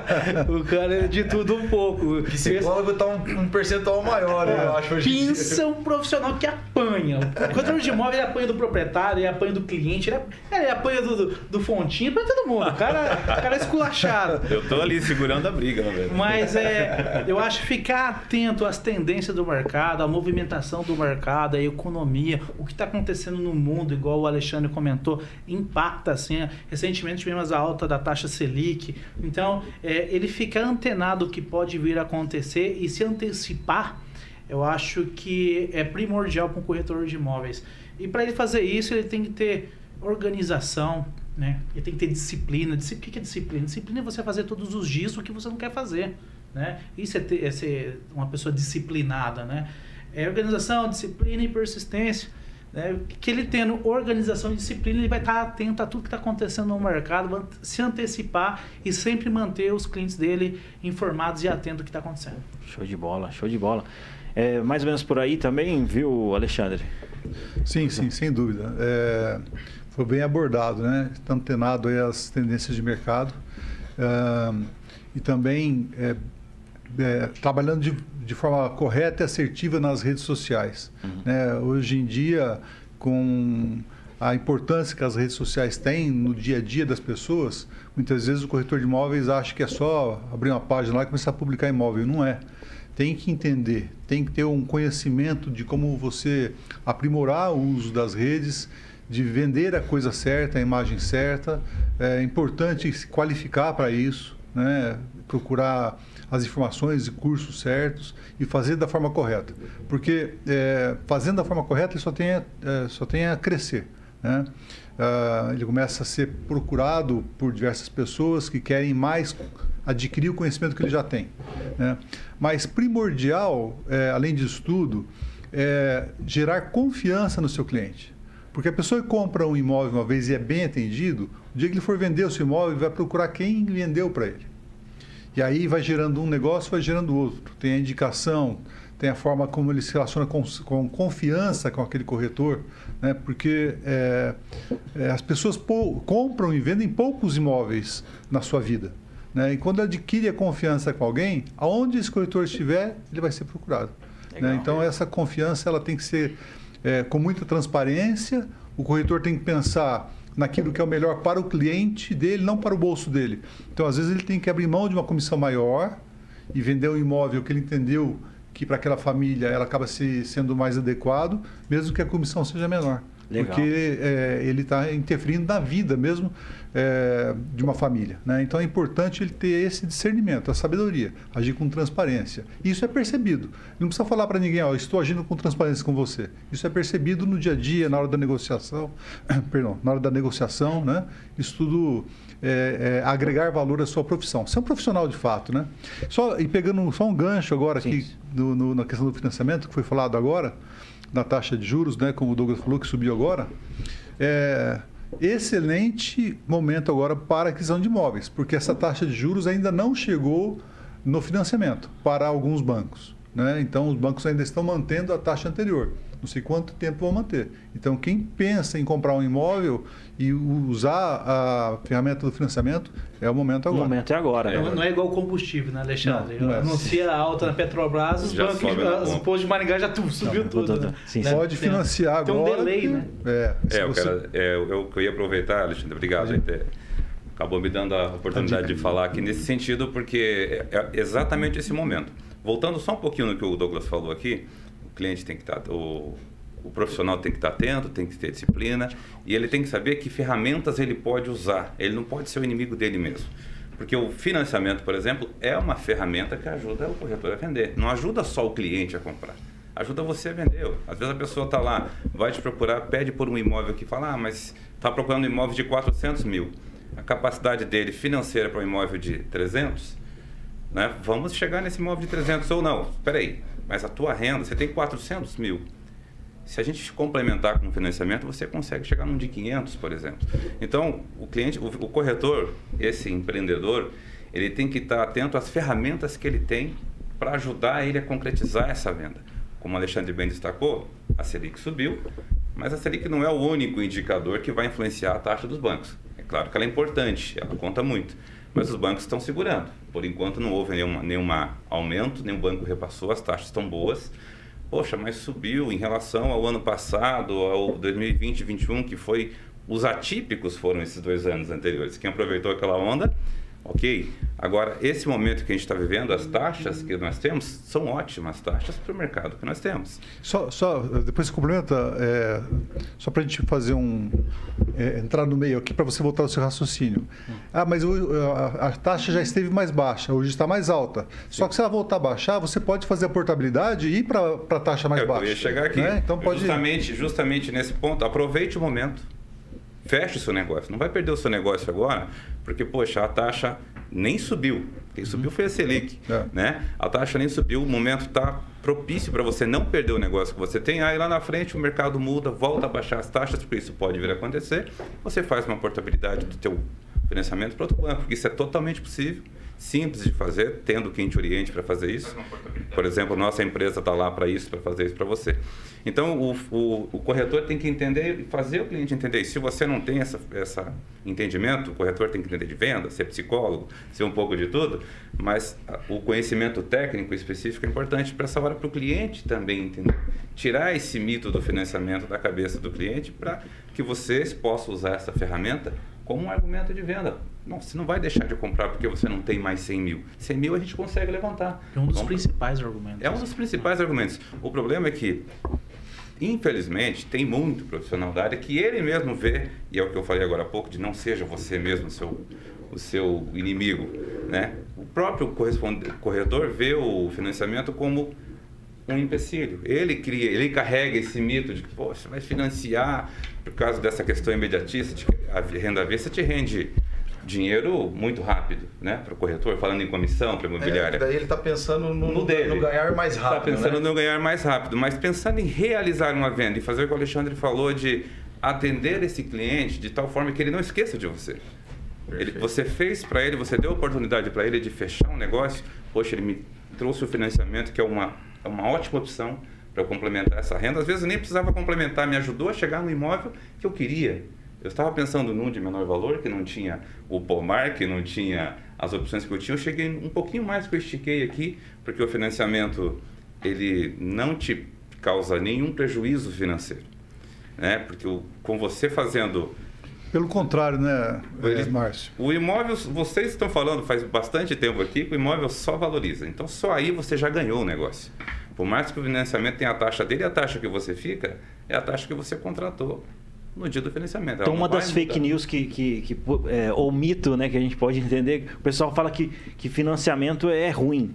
(laughs) o cara é de tudo um pouco. Psicólogo está um, um, percentual maior, é, eu acho. Pensa um profissional que apanha. O corretor de imóveis ele apanha do proprietário, ele apanha do cliente, ele, ele apanha do, do, do fontinho, apanha todo mundo. O cara, o cara é esculachado. Eu tô ali segurando a briga, na verdade. Mas é, eu acho ficar atento às tendências do mercado, a movimentação do mercado, a economia, o que está acontecendo no mundo, igual o Alexandre comentou, impacta assim. Recentemente tivemos a alta da taxa Selic. Então, é, ele fica antenado o que pode vir a acontecer e se antecipar eu acho que é primordial para um corretor de imóveis. E para ele fazer isso, ele tem que ter organização, né? Ele tem que ter disciplina. O que é disciplina? Disciplina é você fazer todos os dias o que você não quer fazer, né? Isso é, ter, é ser uma pessoa disciplinada, né? É organização, disciplina e persistência. Né? Que ele tendo organização e disciplina, ele vai estar atento a tudo que está acontecendo no mercado, vai se antecipar e sempre manter os clientes dele informados e atentos do que está acontecendo. Show de bola, show de bola. É, mais ou menos por aí também, viu, Alexandre? Sim, sim, sem dúvida. É, foi bem abordado, né? Estamos antenado aí as tendências de mercado é, e também é, trabalhando de, de forma correta e assertiva nas redes sociais. Uhum. Né? Hoje em dia, com a importância que as redes sociais têm no dia a dia das pessoas, muitas vezes o corretor de imóveis acha que é só abrir uma página lá e começar a publicar imóvel. Não é tem que entender, tem que ter um conhecimento de como você aprimorar o uso das redes, de vender a coisa certa, a imagem certa. É importante se qualificar para isso, né? procurar as informações e cursos certos e fazer da forma correta. Porque é, fazendo da forma correta, ele só tem, é, só tem a crescer. Né? Uh, ele começa a ser procurado por diversas pessoas que querem mais adquirir o conhecimento que ele já tem. Né? Mas primordial, é, além disso tudo, é gerar confiança no seu cliente. Porque a pessoa que compra um imóvel uma vez e é bem atendido, o dia que ele for vender o seu imóvel, ele vai procurar quem vendeu para ele. E aí vai gerando um negócio, vai gerando outro. Tem a indicação, tem a forma como ele se relaciona com, com confiança com aquele corretor, né? porque é, é, as pessoas compram e vendem poucos imóveis na sua vida. Né? E quando adquire a confiança com alguém, aonde esse corretor estiver, ele vai ser procurado. Né? Então, essa confiança ela tem que ser é, com muita transparência. O corretor tem que pensar naquilo que é o melhor para o cliente dele, não para o bolso dele. Então, às vezes, ele tem que abrir mão de uma comissão maior e vender um imóvel que ele entendeu que para aquela família ela acaba se, sendo mais adequado, mesmo que a comissão seja menor. Legal. Porque é, ele está interferindo na vida mesmo é, de uma família. Né? Então é importante ele ter esse discernimento, a sabedoria, agir com transparência. Isso é percebido. Não precisa falar para ninguém, ó, estou agindo com transparência com você. Isso é percebido no dia a dia, na hora da negociação, (coughs) perdão, na hora da negociação, né? Isso tudo é, é, agregar valor à sua profissão. Você é um profissional de fato, né? Só, e pegando só um gancho agora aqui no, na questão do financiamento, que foi falado agora, na taxa de juros, né? Como o Douglas falou, que subiu agora. É, excelente momento agora para aquisição de imóveis, porque essa taxa de juros ainda não chegou no financiamento para alguns bancos. Né? Então, os bancos ainda estão mantendo a taxa anterior. Não sei quanto tempo vão manter. Então, quem pensa em comprar um imóvel e usar a ferramenta do financiamento, é o momento agora. O momento é agora. É, não é igual combustível, né, Alexandre? Não, não é. Anuncia alta na Petrobras, os bancos, os postos de Maringá já tudo, subiu não, tudo. Né? Sim, né? Pode financiar Tem agora. Tem um delay, né? É, é, eu, quero, é, eu, eu ia aproveitar, Alexandre, obrigado. Gente, é, acabou me dando a oportunidade de falar aqui nesse sentido, porque é, é exatamente esse momento. Voltando só um pouquinho no que o Douglas falou aqui, o cliente tem que estar, tá, o, o profissional tem que estar atento, tem que ter disciplina e ele tem que saber que ferramentas ele pode usar. Ele não pode ser o inimigo dele mesmo. Porque o financiamento, por exemplo, é uma ferramenta que ajuda o corretor a vender. Não ajuda só o cliente a comprar. Ajuda você a vender. Às vezes a pessoa está lá, vai te procurar, pede por um imóvel que fala, ah, mas está procurando um imóvel de 400 mil. A capacidade dele financeira para um imóvel de 300, né? Vamos chegar nesse imóvel de 300 ou não. Espera aí, mas a tua renda, você tem 400 mil. Se a gente complementar com o financiamento, você consegue chegar num de 500, por exemplo. Então, o cliente, o, o corretor, esse empreendedor, ele tem que estar atento às ferramentas que ele tem para ajudar ele a concretizar essa venda. Como o Alexandre bem destacou, a Selic subiu, mas a Selic não é o único indicador que vai influenciar a taxa dos bancos. É claro que ela é importante, ela conta muito mas os bancos estão segurando. Por enquanto não houve nenhum, nenhum aumento, nenhum banco repassou, as taxas estão boas. Poxa, mas subiu em relação ao ano passado, ao 2020 2021, que foi. Os atípicos foram esses dois anos anteriores. Quem aproveitou aquela onda Ok? Agora, esse momento que a gente está vivendo, as taxas que nós temos são ótimas taxas para o mercado que nós temos. Só, só depois complementa, é, só para a gente fazer um. É, entrar no meio aqui para você voltar ao seu raciocínio. Ah, mas a, a, taxa já esteve mais baixa, hoje está mais alta. Sim. Só que se ela voltar a baixar, você pode fazer a portabilidade e ir para a taxa mais é, baixa. Eu ia chegar aqui. Né? Então pode justamente, justamente nesse ponto, aproveite o momento feche o seu negócio. Não vai perder o seu negócio agora, porque, poxa, a taxa nem subiu. Quem subiu foi a Selic. É. Né? A taxa nem subiu, o momento está propício para você não perder o negócio que você tem. Aí lá na frente o mercado muda, volta a baixar as taxas, porque isso pode vir a acontecer. Você faz uma portabilidade do teu financiamento para outro banco, porque isso é totalmente possível simples de fazer, tendo quem te oriente para fazer isso. Por exemplo, nossa empresa está lá para isso, para fazer isso para você. Então, o, o, o, corretor tem que entender e fazer o cliente entender. E se você não tem esse essa entendimento, o corretor tem que entender de venda, ser psicólogo, ser um pouco de tudo, mas o conhecimento técnico específico é importante para essa hora para o cliente também entender. Tirar esse mito do financiamento da cabeça do cliente para que vocês possam usar essa ferramenta como um argumento de venda. Não, você não vai deixar de comprar porque você não tem mais 100 mil. 100 mil a gente consegue levantar. É um dos principais argumentos. É um dos principais argumentos. O problema é que, infelizmente, tem muito profissional da área que ele mesmo vê, e é o que eu falei agora há pouco, de não seja você mesmo o seu, o seu inimigo. Né? O próprio corretor vê o financiamento como um empecilho. Ele cria, ele carrega esse mito de que, poxa, vai financiar por causa dessa questão imediatista, a renda avessa te rende dinheiro muito rápido, né? Para o corretor, falando em comissão para imobiliária. É, daí ele está pensando no, no, dele. no ganhar mais tá rápido. Está pensando né? no ganhar mais rápido, mas pensando em realizar uma venda e fazer o que o Alexandre falou de atender esse cliente de tal forma que ele não esqueça de você. Ele, você fez para ele, você deu a oportunidade para ele de fechar um negócio. Poxa, ele me trouxe o financiamento, que é uma, é uma ótima opção para complementar essa renda. Às vezes eu nem precisava complementar, me ajudou a chegar no imóvel que eu queria. Eu estava pensando num de menor valor, que não tinha o pomar, que não tinha as opções que eu tinha. Eu cheguei um pouquinho mais que eu estiquei aqui, porque o financiamento ele não te causa nenhum prejuízo financeiro. Né? Porque o, com você fazendo pelo contrário, né, Ele, Márcio? O imóvel, vocês estão falando faz bastante tempo aqui que o imóvel só valoriza. Então, só aí você já ganhou o negócio. Por mais que o financiamento tenha a taxa dele, a taxa que você fica é a taxa que você contratou no dia do financiamento. Então, uma das fake news que, que, que é, ou mito né, que a gente pode entender, o pessoal fala que, que financiamento é ruim.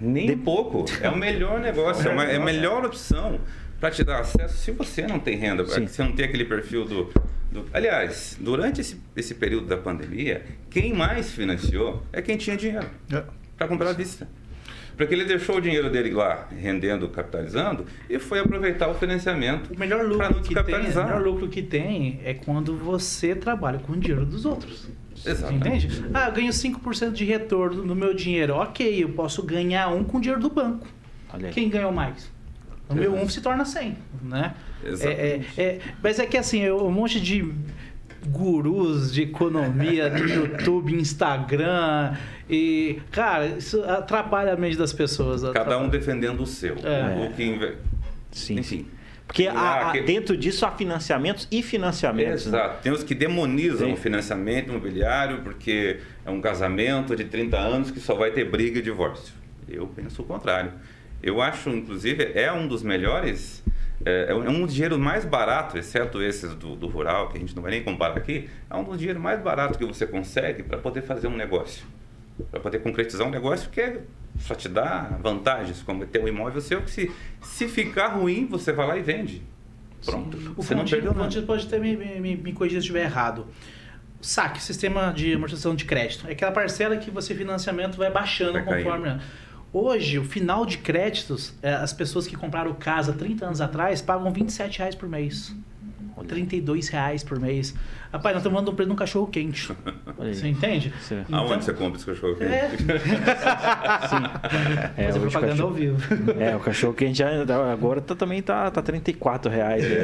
Nem de... pouco. É o melhor (laughs) negócio, é, uma, é a melhor opção para te dar acesso se você não tem renda, se você não tem aquele perfil do, do... Aliás, durante esse, esse período da pandemia, quem mais financiou é quem tinha dinheiro é. para comprar à vista. Porque ele deixou o dinheiro dele lá rendendo, capitalizando e foi aproveitar o financiamento o melhor lucro que tem, O melhor lucro que tem é quando você trabalha com o dinheiro dos outros. Exatamente. Entende? Ah, eu ganho 5% de retorno no meu dinheiro. Ok, eu posso ganhar um com o dinheiro do banco. Quem ganhou mais? O meu um se torna 100, né? Exatamente. É, é, é, mas é que assim, um monte de gurus de economia no YouTube, Instagram. E, cara, isso atrapalha a mente das pessoas. Cada um defendendo o seu. É. O que... Sim. Enfim. Porque há, que... dentro disso há financiamentos e financiamentos. Né? Exato. Né? Tem os que demonizam Sim. o financiamento imobiliário porque é um casamento de 30 anos que só vai ter briga e divórcio. Eu penso o contrário. Eu acho, inclusive, é um dos melhores é, é, um dinheiro mais barato, exceto esses do, do, rural, que a gente não vai nem comparar aqui, é um dos dinheiros mais baratos que você consegue para poder fazer um negócio. Para poder concretizar um negócio que é, só te dá vantagens, como ter um imóvel seu que se, se ficar ruim, você vai lá e vende. Pronto. Sim. Você não perdeu nada. O pode ter me, me, me corrigir se estiver errado. O SAC, Sistema de Amortização de Crédito, é aquela parcela que você financiamento vai baixando vai conforme... Hoje, o final de créditos, é, as pessoas que compraram casa 30 anos atrás pagam 27 reais por mês. 32 reais por mês. Rapaz, nós estamos falando do preço de um cachorro quente. Você entende? Sim. Então, Aonde você compra esse cachorro quente? É. (laughs) Sim. É, Fazer propaganda cachorro... ao vivo. É, o cachorro quente agora tá, também tá, tá 34 reais. (laughs)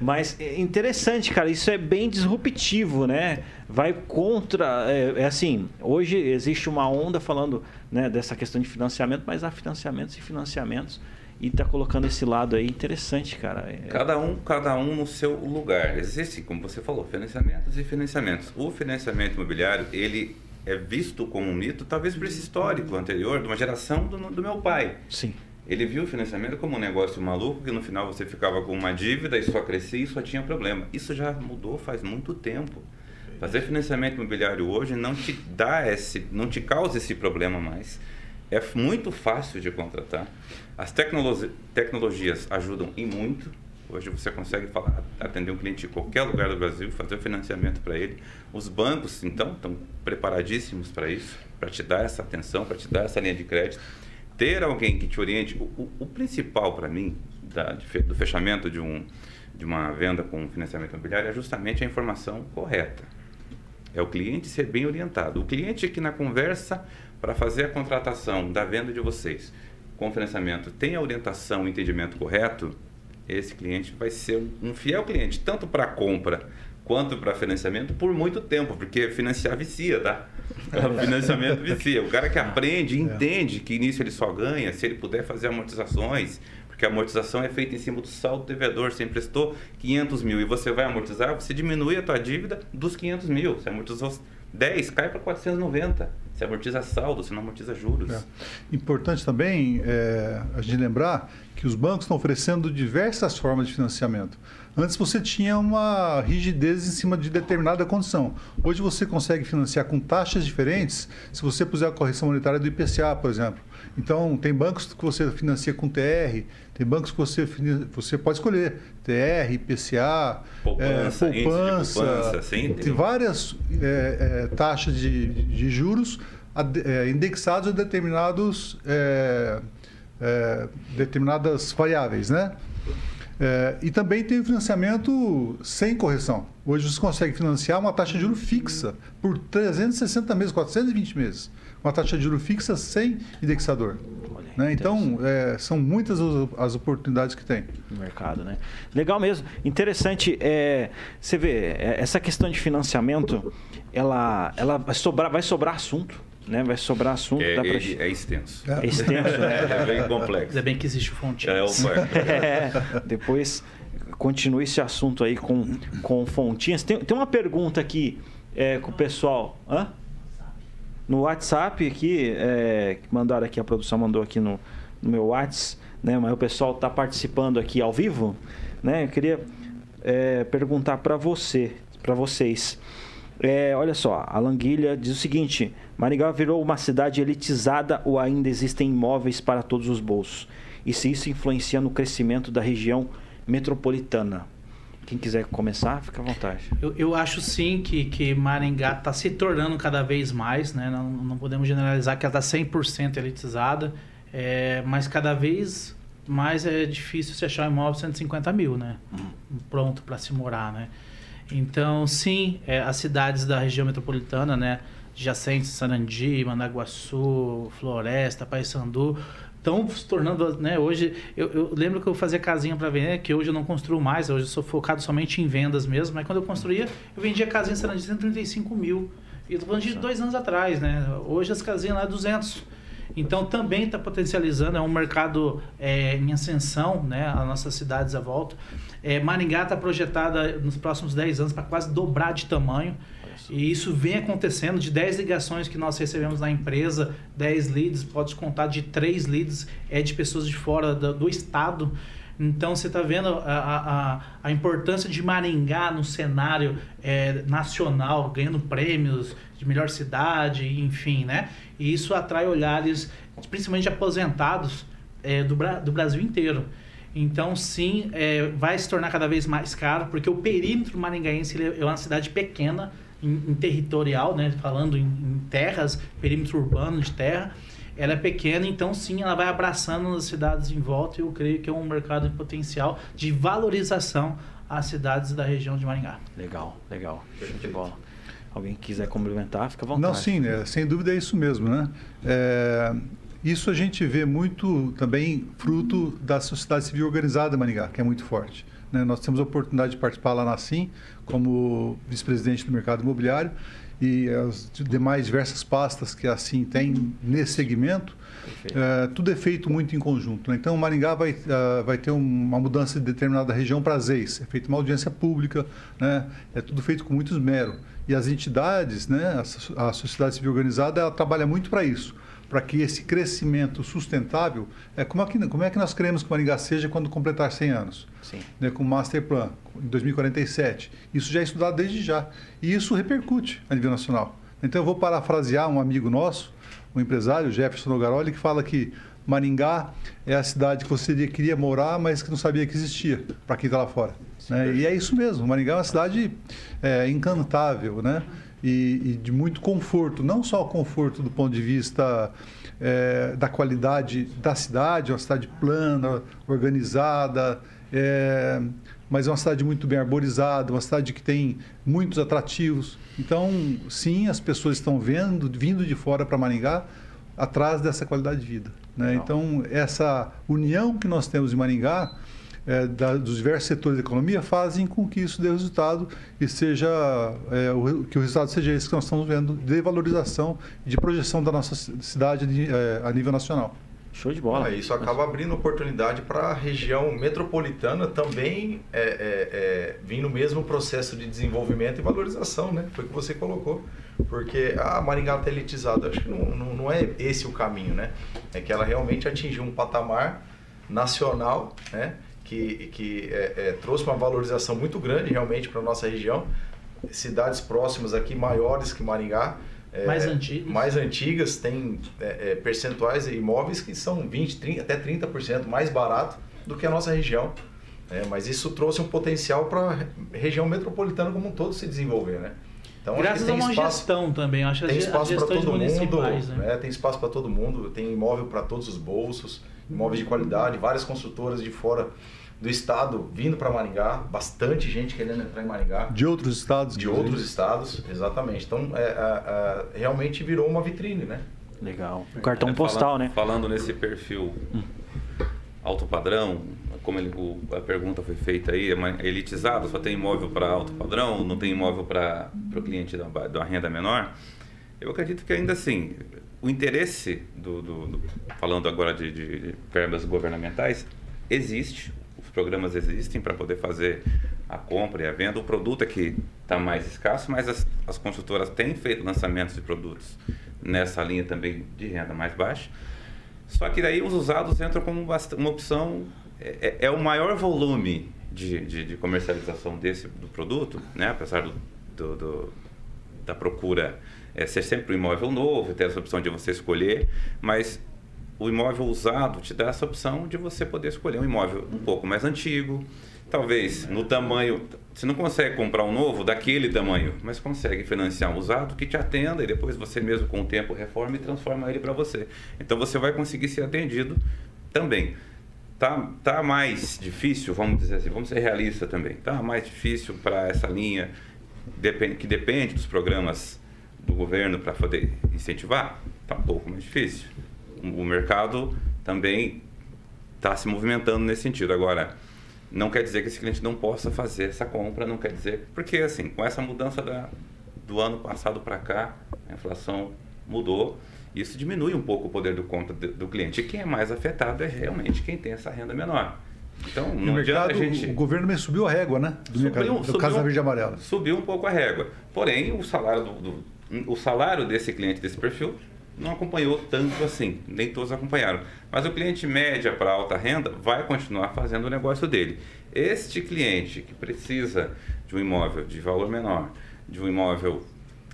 Mas é interessante, cara, isso é bem disruptivo, né? Vai contra. É, é, assim, hoje existe uma onda falando né, dessa questão de financiamento, mas há financiamentos e financiamentos. e tá colocando esse lado aí interessante, cara. É... Cada um, cada um no seu lugar. Existe, como você falou, financiamentos e financiamentos. O financiamento imobiliário, ele é visto como um mito, talvez por esse histórico anterior, de uma geração do, do meu pai. Sim. Ele viu o financiamento como um negócio maluco, que no final você ficava com uma dívida e só crescia e só tinha problema. Isso já mudou faz muito tempo. Fazer financiamento imobiliário hoje não te dá esse, não te causa esse problema mais. É muito fácil de contratar. As tecnologi tecnologias ajudam e muito. Hoje você consegue falar, atender um cliente de qualquer lugar do Brasil, fazer o financiamento para ele. Os bancos, então, estão preparadíssimos para isso, para te dar essa atenção, para te dar essa linha de crédito. Ter alguém que te oriente. O, o, o principal para mim da, de, do fechamento de, um, de uma venda com financiamento imobiliário é justamente a informação correta. É o cliente ser bem orientado. O cliente que na conversa para fazer a contratação da venda de vocês com financiamento tem a orientação e entendimento correto, esse cliente vai ser um fiel cliente, tanto para compra quanto para financiamento por muito tempo, porque financiar vicia, tá? O (laughs) financiamento vicia. O cara que aprende, é. entende que início ele só ganha se ele puder fazer amortizações, porque a amortização é feita em cima do saldo devedor. Você emprestou 500 mil e você vai amortizar, você diminui a tua dívida dos 500 mil. Você amortizou 10, cai para 490. Você amortiza saldo, você não amortiza juros. É. Importante também é, a gente lembrar que os bancos estão oferecendo diversas formas de financiamento. Antes você tinha uma rigidez em cima de determinada condição. Hoje você consegue financiar com taxas diferentes se você puser a correção monetária do IPCA, por exemplo. Então, tem bancos que você financia com TR, tem bancos que você, você pode escolher TR, IPCA, poupança, é, poupança, poupança sim, tem várias é, é, taxas de, de juros indexados a determinados, determinadas variáveis, né? É, e também tem o financiamento sem correção. Hoje você consegue financiar uma taxa de juros fixa por 360 meses, 420 meses. Uma taxa de juros fixa sem indexador. Né? Então, é, são muitas as oportunidades que tem. No mercado, né? Legal mesmo. Interessante. É, você vê, é, essa questão de financiamento, ela, ela vai, sobrar, vai sobrar assunto né? Vai sobrar assunto. É, pra... é extenso. É, extenso, né? (laughs) É bem complexo. Ainda bem que existe fonte. É, o (laughs) é, depois continue esse assunto aí com, com fontinhas. Tem, tem uma pergunta aqui é, com o pessoal. Hã? No WhatsApp aqui, é, que mandaram aqui, a produção mandou aqui no, no meu WhatsApp, né? Mas o pessoal está participando aqui ao vivo, né? Eu queria é, perguntar para você, para vocês. É, olha só, a Languilha diz o seguinte: Maringá virou uma cidade elitizada ou ainda existem imóveis para todos os bolsos? E se isso influencia no crescimento da região metropolitana? Quem quiser começar, fica à vontade. Eu, eu acho sim que, que Maringá está se tornando cada vez mais, né? não, não podemos generalizar que ela está 100% elitizada, é, mas cada vez mais é difícil se achar um imóvel de 150 mil, né? Hum. Pronto para se morar, né? Então, sim, é, as cidades da região metropolitana, né, adjacentes, Sarandi, Mandaguaçu, Floresta, Paissandu, estão se tornando, né, hoje, eu, eu, lembro que eu fazia casinha para vender, que hoje eu não construo mais, hoje eu sou focado somente em vendas mesmo, mas quando eu construía, eu vendia casinha em Sarandi de 135 mil, e eu tô falando de dois anos atrás, né, hoje as casinhas lá é 200 então também está potencializando, é um mercado é, em ascensão, né? As nossas cidades à volta. É, Maringá está projetada nos próximos 10 anos para quase dobrar de tamanho. E isso vem acontecendo de 10 ligações que nós recebemos na empresa, 10 leads, pode contar de 3 leads é de pessoas de fora do, do estado. Então você está vendo a, a, a, importância de Maringá no cenário é, nacional, ganhando prêmios de melhor cidade, enfim, né? E isso atrai olhares, principalmente aposentados é, do, do Brasil inteiro. Então, sim, é, vai se tornar cada vez mais caro, porque o perímetro maringaense é uma cidade pequena, em, em territorial, né? falando em, em, terras, perímetro urbano de terra, ela é pequena, então sim, ela vai abraçando as cidades em volta e eu creio que é um mercado em potencial de valorização às cidades da região de Maringá. Legal, legal. Show de bola. Alguém quiser complementar, fica à vontade. Não, sim, né? sem dúvida é isso mesmo, né? É, isso a gente vê muito também fruto da sociedade civil organizada Maringá, que é muito forte. Né? Nós temos a oportunidade de participar lá na SIM, como vice-presidente do mercado imobiliário, e as demais diversas pastas que assim tem nesse segmento, é, tudo é feito muito em conjunto. Né? Então, Maringá vai, uh, vai ter uma mudança de determinada região para Azeis. É feita uma audiência pública, né? é tudo feito com muito esmero. E as entidades, né? a, a sociedade civil organizada, ela trabalha muito para isso para que esse crescimento sustentável, é, como, é que, como é que nós queremos que Maringá seja quando completar 100 anos? Sim. Né, com o Master Plan, em 2047. Isso já é estudado desde já. E isso repercute a nível nacional. Então, eu vou parafrasear um amigo nosso, um empresário, Jefferson Nogaroli, que fala que Maringá é a cidade que você queria morar, mas que não sabia que existia, para quem está lá fora. Né? E é isso mesmo, Maringá é uma cidade é, encantável, né? E, e, de muito conforto, não só conforto do ponto de vista é, da qualidade da cidade, uma cidade plana, organizada, é, mas é uma cidade muito bem arborizada, uma cidade que tem muitos atrativos. Então, sim, as pessoas estão vendo, vindo de fora para Maringá atrás dessa qualidade de vida. Né? Então, essa união que nós temos em Maringá, é, da, dos diversos setores da economia, fazem com que isso dê resultado e seja é, o, que o resultado seja esse que nós estamos vendo de valorização e de projeção da nossa cidade de, é, a nível nacional. Show de bola. Ah, isso acaba abrindo oportunidade para a região metropolitana também é, é, é, vir no mesmo processo de desenvolvimento e valorização, né? Foi o que você colocou. Porque a Maringá está elitizada, acho que não, não, não, é esse o caminho, né? É que ela realmente atingiu um patamar nacional, né? Que, que é, é, trouxe uma valorização muito grande realmente para a nossa região. Cidades próximas aqui, maiores que Maringá, é, mais antigas. Mais antigas, tem é, é, percentuais de imóveis que são 20, 30, até 30% mais barato do que a nossa região. É, mas isso trouxe um potencial para a região metropolitana como um todo se desenvolver, né? Então, Graças a uma espaço, gestão também, acho tem espaço para todo mundo, né? né? tem espaço para todo mundo, tem imóvel para todos os bolsos, imóveis de qualidade, várias construtoras de fora do estado vindo para Maringá, bastante gente querendo entrar em Maringá. De outros estados? De outros estados, exatamente. Então, é, é, é, realmente virou uma vitrine, né? Legal. O cartão postal, falando, né? Falando nesse perfil hum. alto padrão, como ele, o, a pergunta foi feita aí, é elitizado, só tem imóvel para alto padrão, não tem imóvel para o cliente da, da renda menor. Eu acredito que ainda assim, o interesse do, do, do falando agora de, de, verbas governamentais, existe, programas existem para poder fazer a compra e a venda. O produto é que está mais escasso, mas as, as construtoras têm feito lançamentos de produtos nessa linha também de renda mais baixa. Só que daí os usados entram como uma opção, é, é, é o maior volume de, de, de, comercialização desse do produto, né? apesar do, do, do da procura é, ser sempre um imóvel novo, ter essa opção de você escolher, mas o imóvel usado te dá essa opção de você poder escolher um imóvel um pouco mais antigo, talvez no tamanho. Você não consegue comprar um novo daquele tamanho, mas consegue financiar um usado que te atenda e depois você mesmo com o tempo reforma e transforma ele para você. Então você vai conseguir ser atendido também. Tá, tá mais difícil, vamos dizer assim, vamos ser realistas também. Tá mais difícil para essa linha depende, que depende dos programas do governo para poder incentivar, tá um pouco mais difícil o mercado também está se movimentando nesse sentido. Agora, não quer dizer que esse cliente não possa fazer essa compra, não quer dizer. Porque, assim, com essa mudança da, do ano passado para cá, a inflação mudou, isso diminui um pouco o poder do compra do cliente. E quem é mais afetado é realmente quem tem essa renda menor. Então, no mercado, gente... o governo subiu a régua, né? Do, subiu, mercado, do subiu, caso da verde amarela. Subiu um pouco a régua. Porém, o salário, do, do, o salário desse cliente, desse perfil, não acompanhou tanto assim, nem todos acompanharam. Mas o cliente média para alta renda vai continuar fazendo o negócio dele. Este cliente que precisa de um imóvel de valor menor, de um imóvel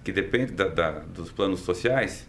que depende da, da, dos planos sociais,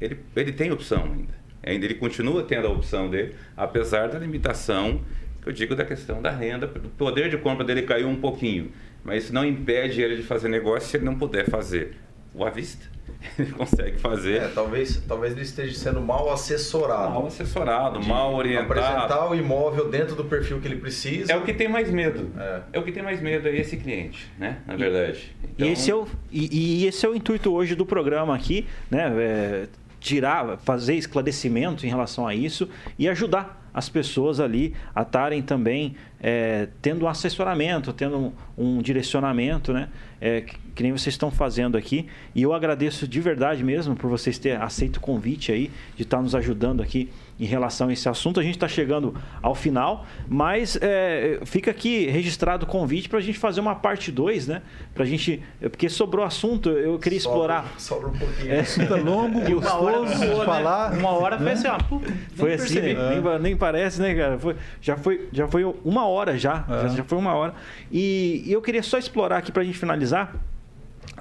ele, ele tem opção ainda. ainda. Ele continua tendo a opção dele, apesar da limitação que eu digo da questão da renda. O poder de compra dele caiu um pouquinho, mas isso não impede ele de fazer negócio se ele não puder fazer o à vista (laughs) ele consegue fazer. É, talvez, talvez ele esteja sendo mal assessorado. Mal assessorado, mal orientado. Apresentar o imóvel dentro do perfil que ele precisa. É o que tem mais medo. É, é o que tem mais medo é esse cliente, né? Na verdade. Então... E, esse é o, e, e, esse é o intuito hoje do programa aqui, né? É, tirar, fazer esclarecimento em relação a isso e ajudar as pessoas ali a estarem também é, tendo um assessoramento, tendo um, um direcionamento, né? É, que, que, nem vocês estão fazendo aqui. E eu agradeço de verdade mesmo por vocês terem aceito o convite aí, de estar nos ajudando aqui em relação a esse assunto. A gente está chegando ao final, mas é, fica aqui registrado o convite para a gente fazer uma parte 2, né? Pra gente. Porque sobrou assunto, eu queria sobra, explorar. Sobra um pouquinho. É, assunto é longo, gostoso de falar. Né? Uma hora foi assim, ó. Foi assim, né? nem, nem, parece, né, cara? Foi, já, foi, já foi uma hora já. É. Já, já, foi uma hora. E, e eu queria só explorar aqui para a gente finalizar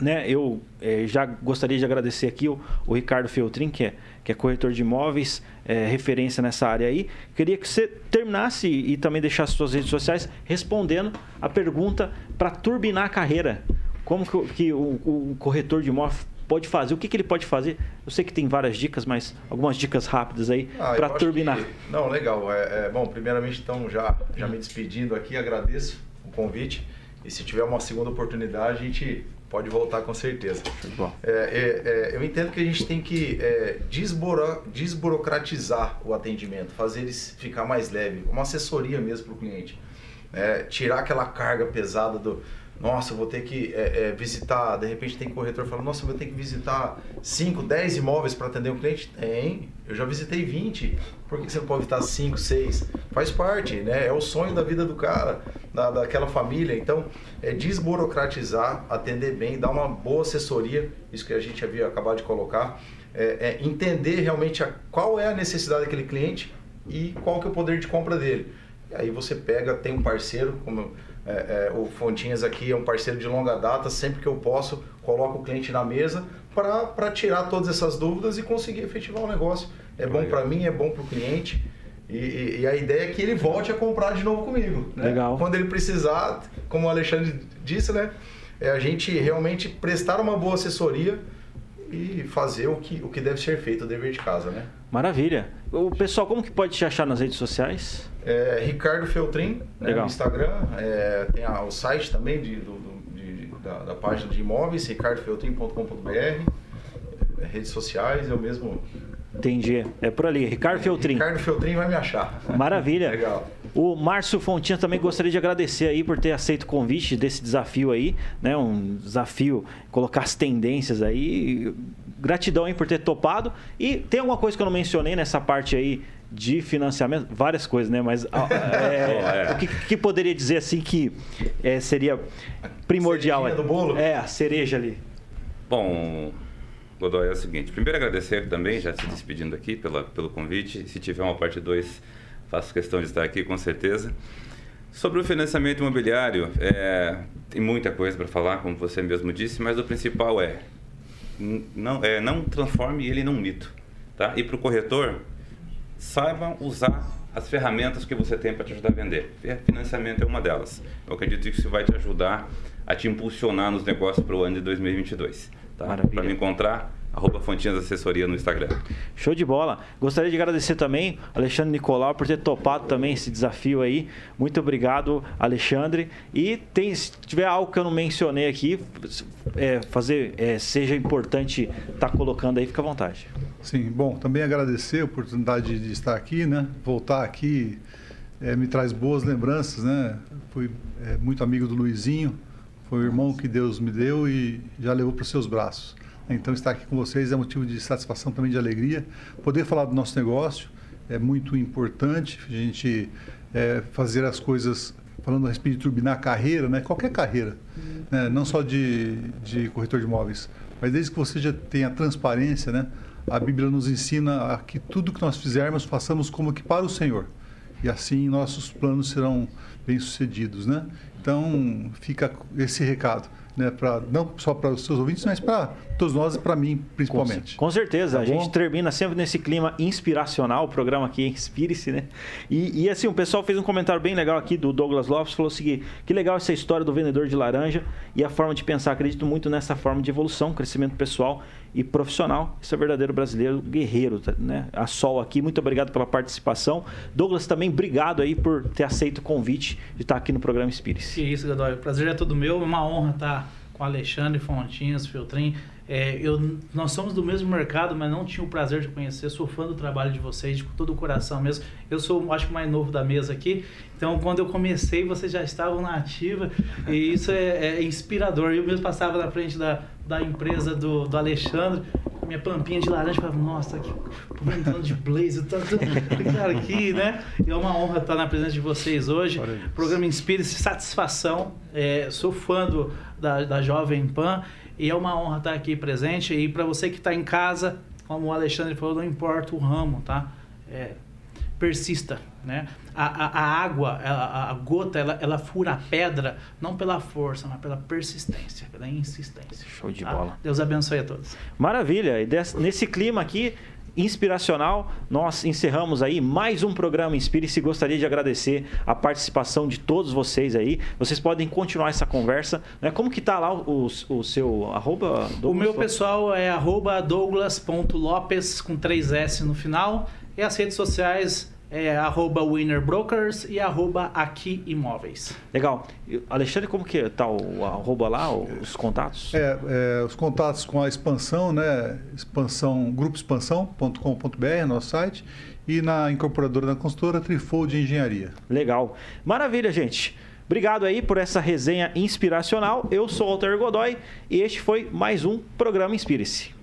né, eu é, já gostaria de agradecer aqui o, o, Ricardo Feltrin, que é, que é corretor de imóveis, é, referência nessa área aí. Queria que você terminasse e, também deixasse suas redes sociais respondendo a pergunta para turbinar a carreira. Como que, que o, o, corretor de imóveis pode fazer? O que, que ele pode fazer? Eu sei que tem várias dicas, mas algumas dicas rápidas aí ah, para turbinar. Que, não, legal. É, é, bom, primeiramente, então, já, já me despedindo aqui, agradeço o convite. E se tiver uma segunda oportunidade, a gente Pode voltar com certeza. É, é, é, eu entendo que a gente tem que é, desburo, desburocratizar o atendimento, fazer ele ficar mais leve, uma assessoria mesmo para o cliente. É, tirar aquela carga pesada do, nossa, eu vou ter que é, é, visitar, de repente tem corretor falando, nossa, eu vou ter que visitar 5, 10 imóveis para atender um cliente? Tem, eu já visitei 20, por que você não pode visitar 5, 6? Faz parte, né? É o sonho da vida do cara, da, daquela família. Então, é desburocratizar, atender bem, dar uma boa assessoria, isso que a gente havia acabado de colocar, é, é entender realmente a, qual é a necessidade daquele cliente e qual que é o poder de compra dele. E aí você pega, tem um parceiro, como é, é, o Fontinhas aqui é um parceiro de longa data, sempre que eu posso, coloco o cliente na mesa para tirar todas essas dúvidas e conseguir efetivar o negócio. É bom para mim, é bom para o cliente. E, e, a ideia é que ele volte a comprar de novo comigo. Né? Legal. Quando ele precisar, como o Alexandre disse, né? É a gente realmente prestar uma boa assessoria e fazer o que, o que deve ser feito, o dever de casa, né? Maravilha. O pessoal, como que pode te achar nas redes sociais? É, Ricardo Feltrin, né, no Instagram. É, tem a, o site também de, do, do, de, da, da, página de imóveis, ricardofeltrin.com.br. É, redes sociais, eu mesmo Entendi. É por ali. Ricardo Feltrin. Ricardo Feltrin vai me achar. Maravilha. Legal. O Márcio Fontinha também gostaria de agradecer aí por ter aceito o convite desse desafio aí, né? Um desafio, colocar as tendências aí. Gratidão aí por ter topado. E tem alguma coisa que eu não mencionei nessa parte aí de financiamento? Várias coisas, né? Mas (laughs) é, é. o que, que, poderia dizer assim que é, seria primordial? A do bolo? É, a cereja ali. Bom, Godoy, é o seguinte. Primeiro agradecer também, já se despedindo aqui pela, pelo convite. Se tiver uma parte 2, faço questão de estar aqui com certeza. Sobre o financiamento imobiliário, é, tem muita coisa para falar, como você mesmo disse, mas o principal é não, é, não transforme ele num mito. Tá? E para o corretor, saibam usar as ferramentas que você tem para te ajudar a vender. Financiamento é uma delas. Eu acredito que isso vai te ajudar a te impulsionar nos negócios para o ano de 2022. Tá? Para me encontrar, arroba Fontinhas Assessoria no Instagram. Show de bola. Gostaria de agradecer também Alexandre Nicolau por ter topado também esse desafio aí. Muito obrigado, Alexandre. E tem, se tiver algo que eu não mencionei aqui, é, fazer é, seja importante estar tá colocando aí, fica à vontade. Sim, bom, também agradecer a oportunidade de estar aqui, né? Voltar aqui é, me traz boas lembranças, né? Fui é, muito amigo do Luizinho, foi o irmão que Deus me deu e já levou para os seus braços. Então, estar aqui com vocês é motivo de satisfação, também de alegria. Poder falar do nosso negócio é muito importante. A gente é, fazer as coisas, falando a respeito de turbinar carreira, né? qualquer carreira, né? não só de, de corretor de imóveis, mas desde que você já tenha transparência, né? a Bíblia nos ensina a que tudo que nós fizermos façamos como que para o Senhor. E assim nossos planos serão bem-sucedidos, né? Então, fica esse recado, né, pra, não só para os seus ouvintes, mas para todos nós e para mim, principalmente. Com, com certeza. Tá a bom? gente termina sempre nesse clima inspiracional, o programa aqui (laughs) Inspire-se, né? E, e, assim, o pessoal fez um comentário bem legal aqui do Douglas Lopes, falou o seguinte, que legal essa história do vendedor de laranja e a forma de pensar. Acredito muito nessa forma de evolução, crescimento pessoal e profissional. Isso é verdadeiro brasileiro guerreiro, tá, né? A Sol aqui, muito obrigado pela participação. Douglas, também obrigado aí por ter aceito o convite de estar aqui no programa Inspire-se. Que isso, Godoy. O prazer é todo meu. É uma honra estar com Alexandre Fontinhas, Filtrin É, eu, nós somos do mesmo mercado, mas não tinha o prazer de conhecer. Sou fã do trabalho de vocês, de todo o coração mesmo. Eu sou, acho que, mais novo da mesa aqui. Então, quando eu comecei, vocês já estavam na ativa. E isso é, é inspirador. Eu mesmo passava na frente da, da empresa do, do Alexandre, minha pampinha de laranja. Falava, nossa, que entrando de blazer. Tá, tá, cara, aqui, né? E é uma honra estar na presença de vocês hoje. Programa Inspire-se, satisfação. É, sou fã do, da, da Jovem Pan. E é uma honra estar aqui presente. E para você que está em casa, como o Alexandre falou, não importa o ramo, tá? É, persista, né? A, a, a água, a, a, gota, ela, ela fura a pedra não pela força, mas pela persistência, pela insistência. Show de tá? bola. Deus abençoe a todos. Maravilha. E desse, nesse clima aqui, inspiracional, nós encerramos aí mais um programa Inspire-se. Gostaria de agradecer a participação de todos vocês aí. Vocês podem continuar essa conversa. Né? Como que tá lá o, o, o seu arroba? Douglas? O meu pessoal é arroba douglas.lopes com 3S no final. E as redes sociais é arroba winnerbrokers e arroba aqui imóveis. Legal. Alexandre, como que tá o arroba lá, os contatos? É, é os contatos com a expansão, né? Expansão, grupoexpansão.com.br, nosso site, e na incorporadora da consultora Trifold Engenharia. Legal. Maravilha, gente. Obrigado aí por essa resenha inspiracional. Eu sou o Walter Godoy e este foi mais um programa Inspire-se.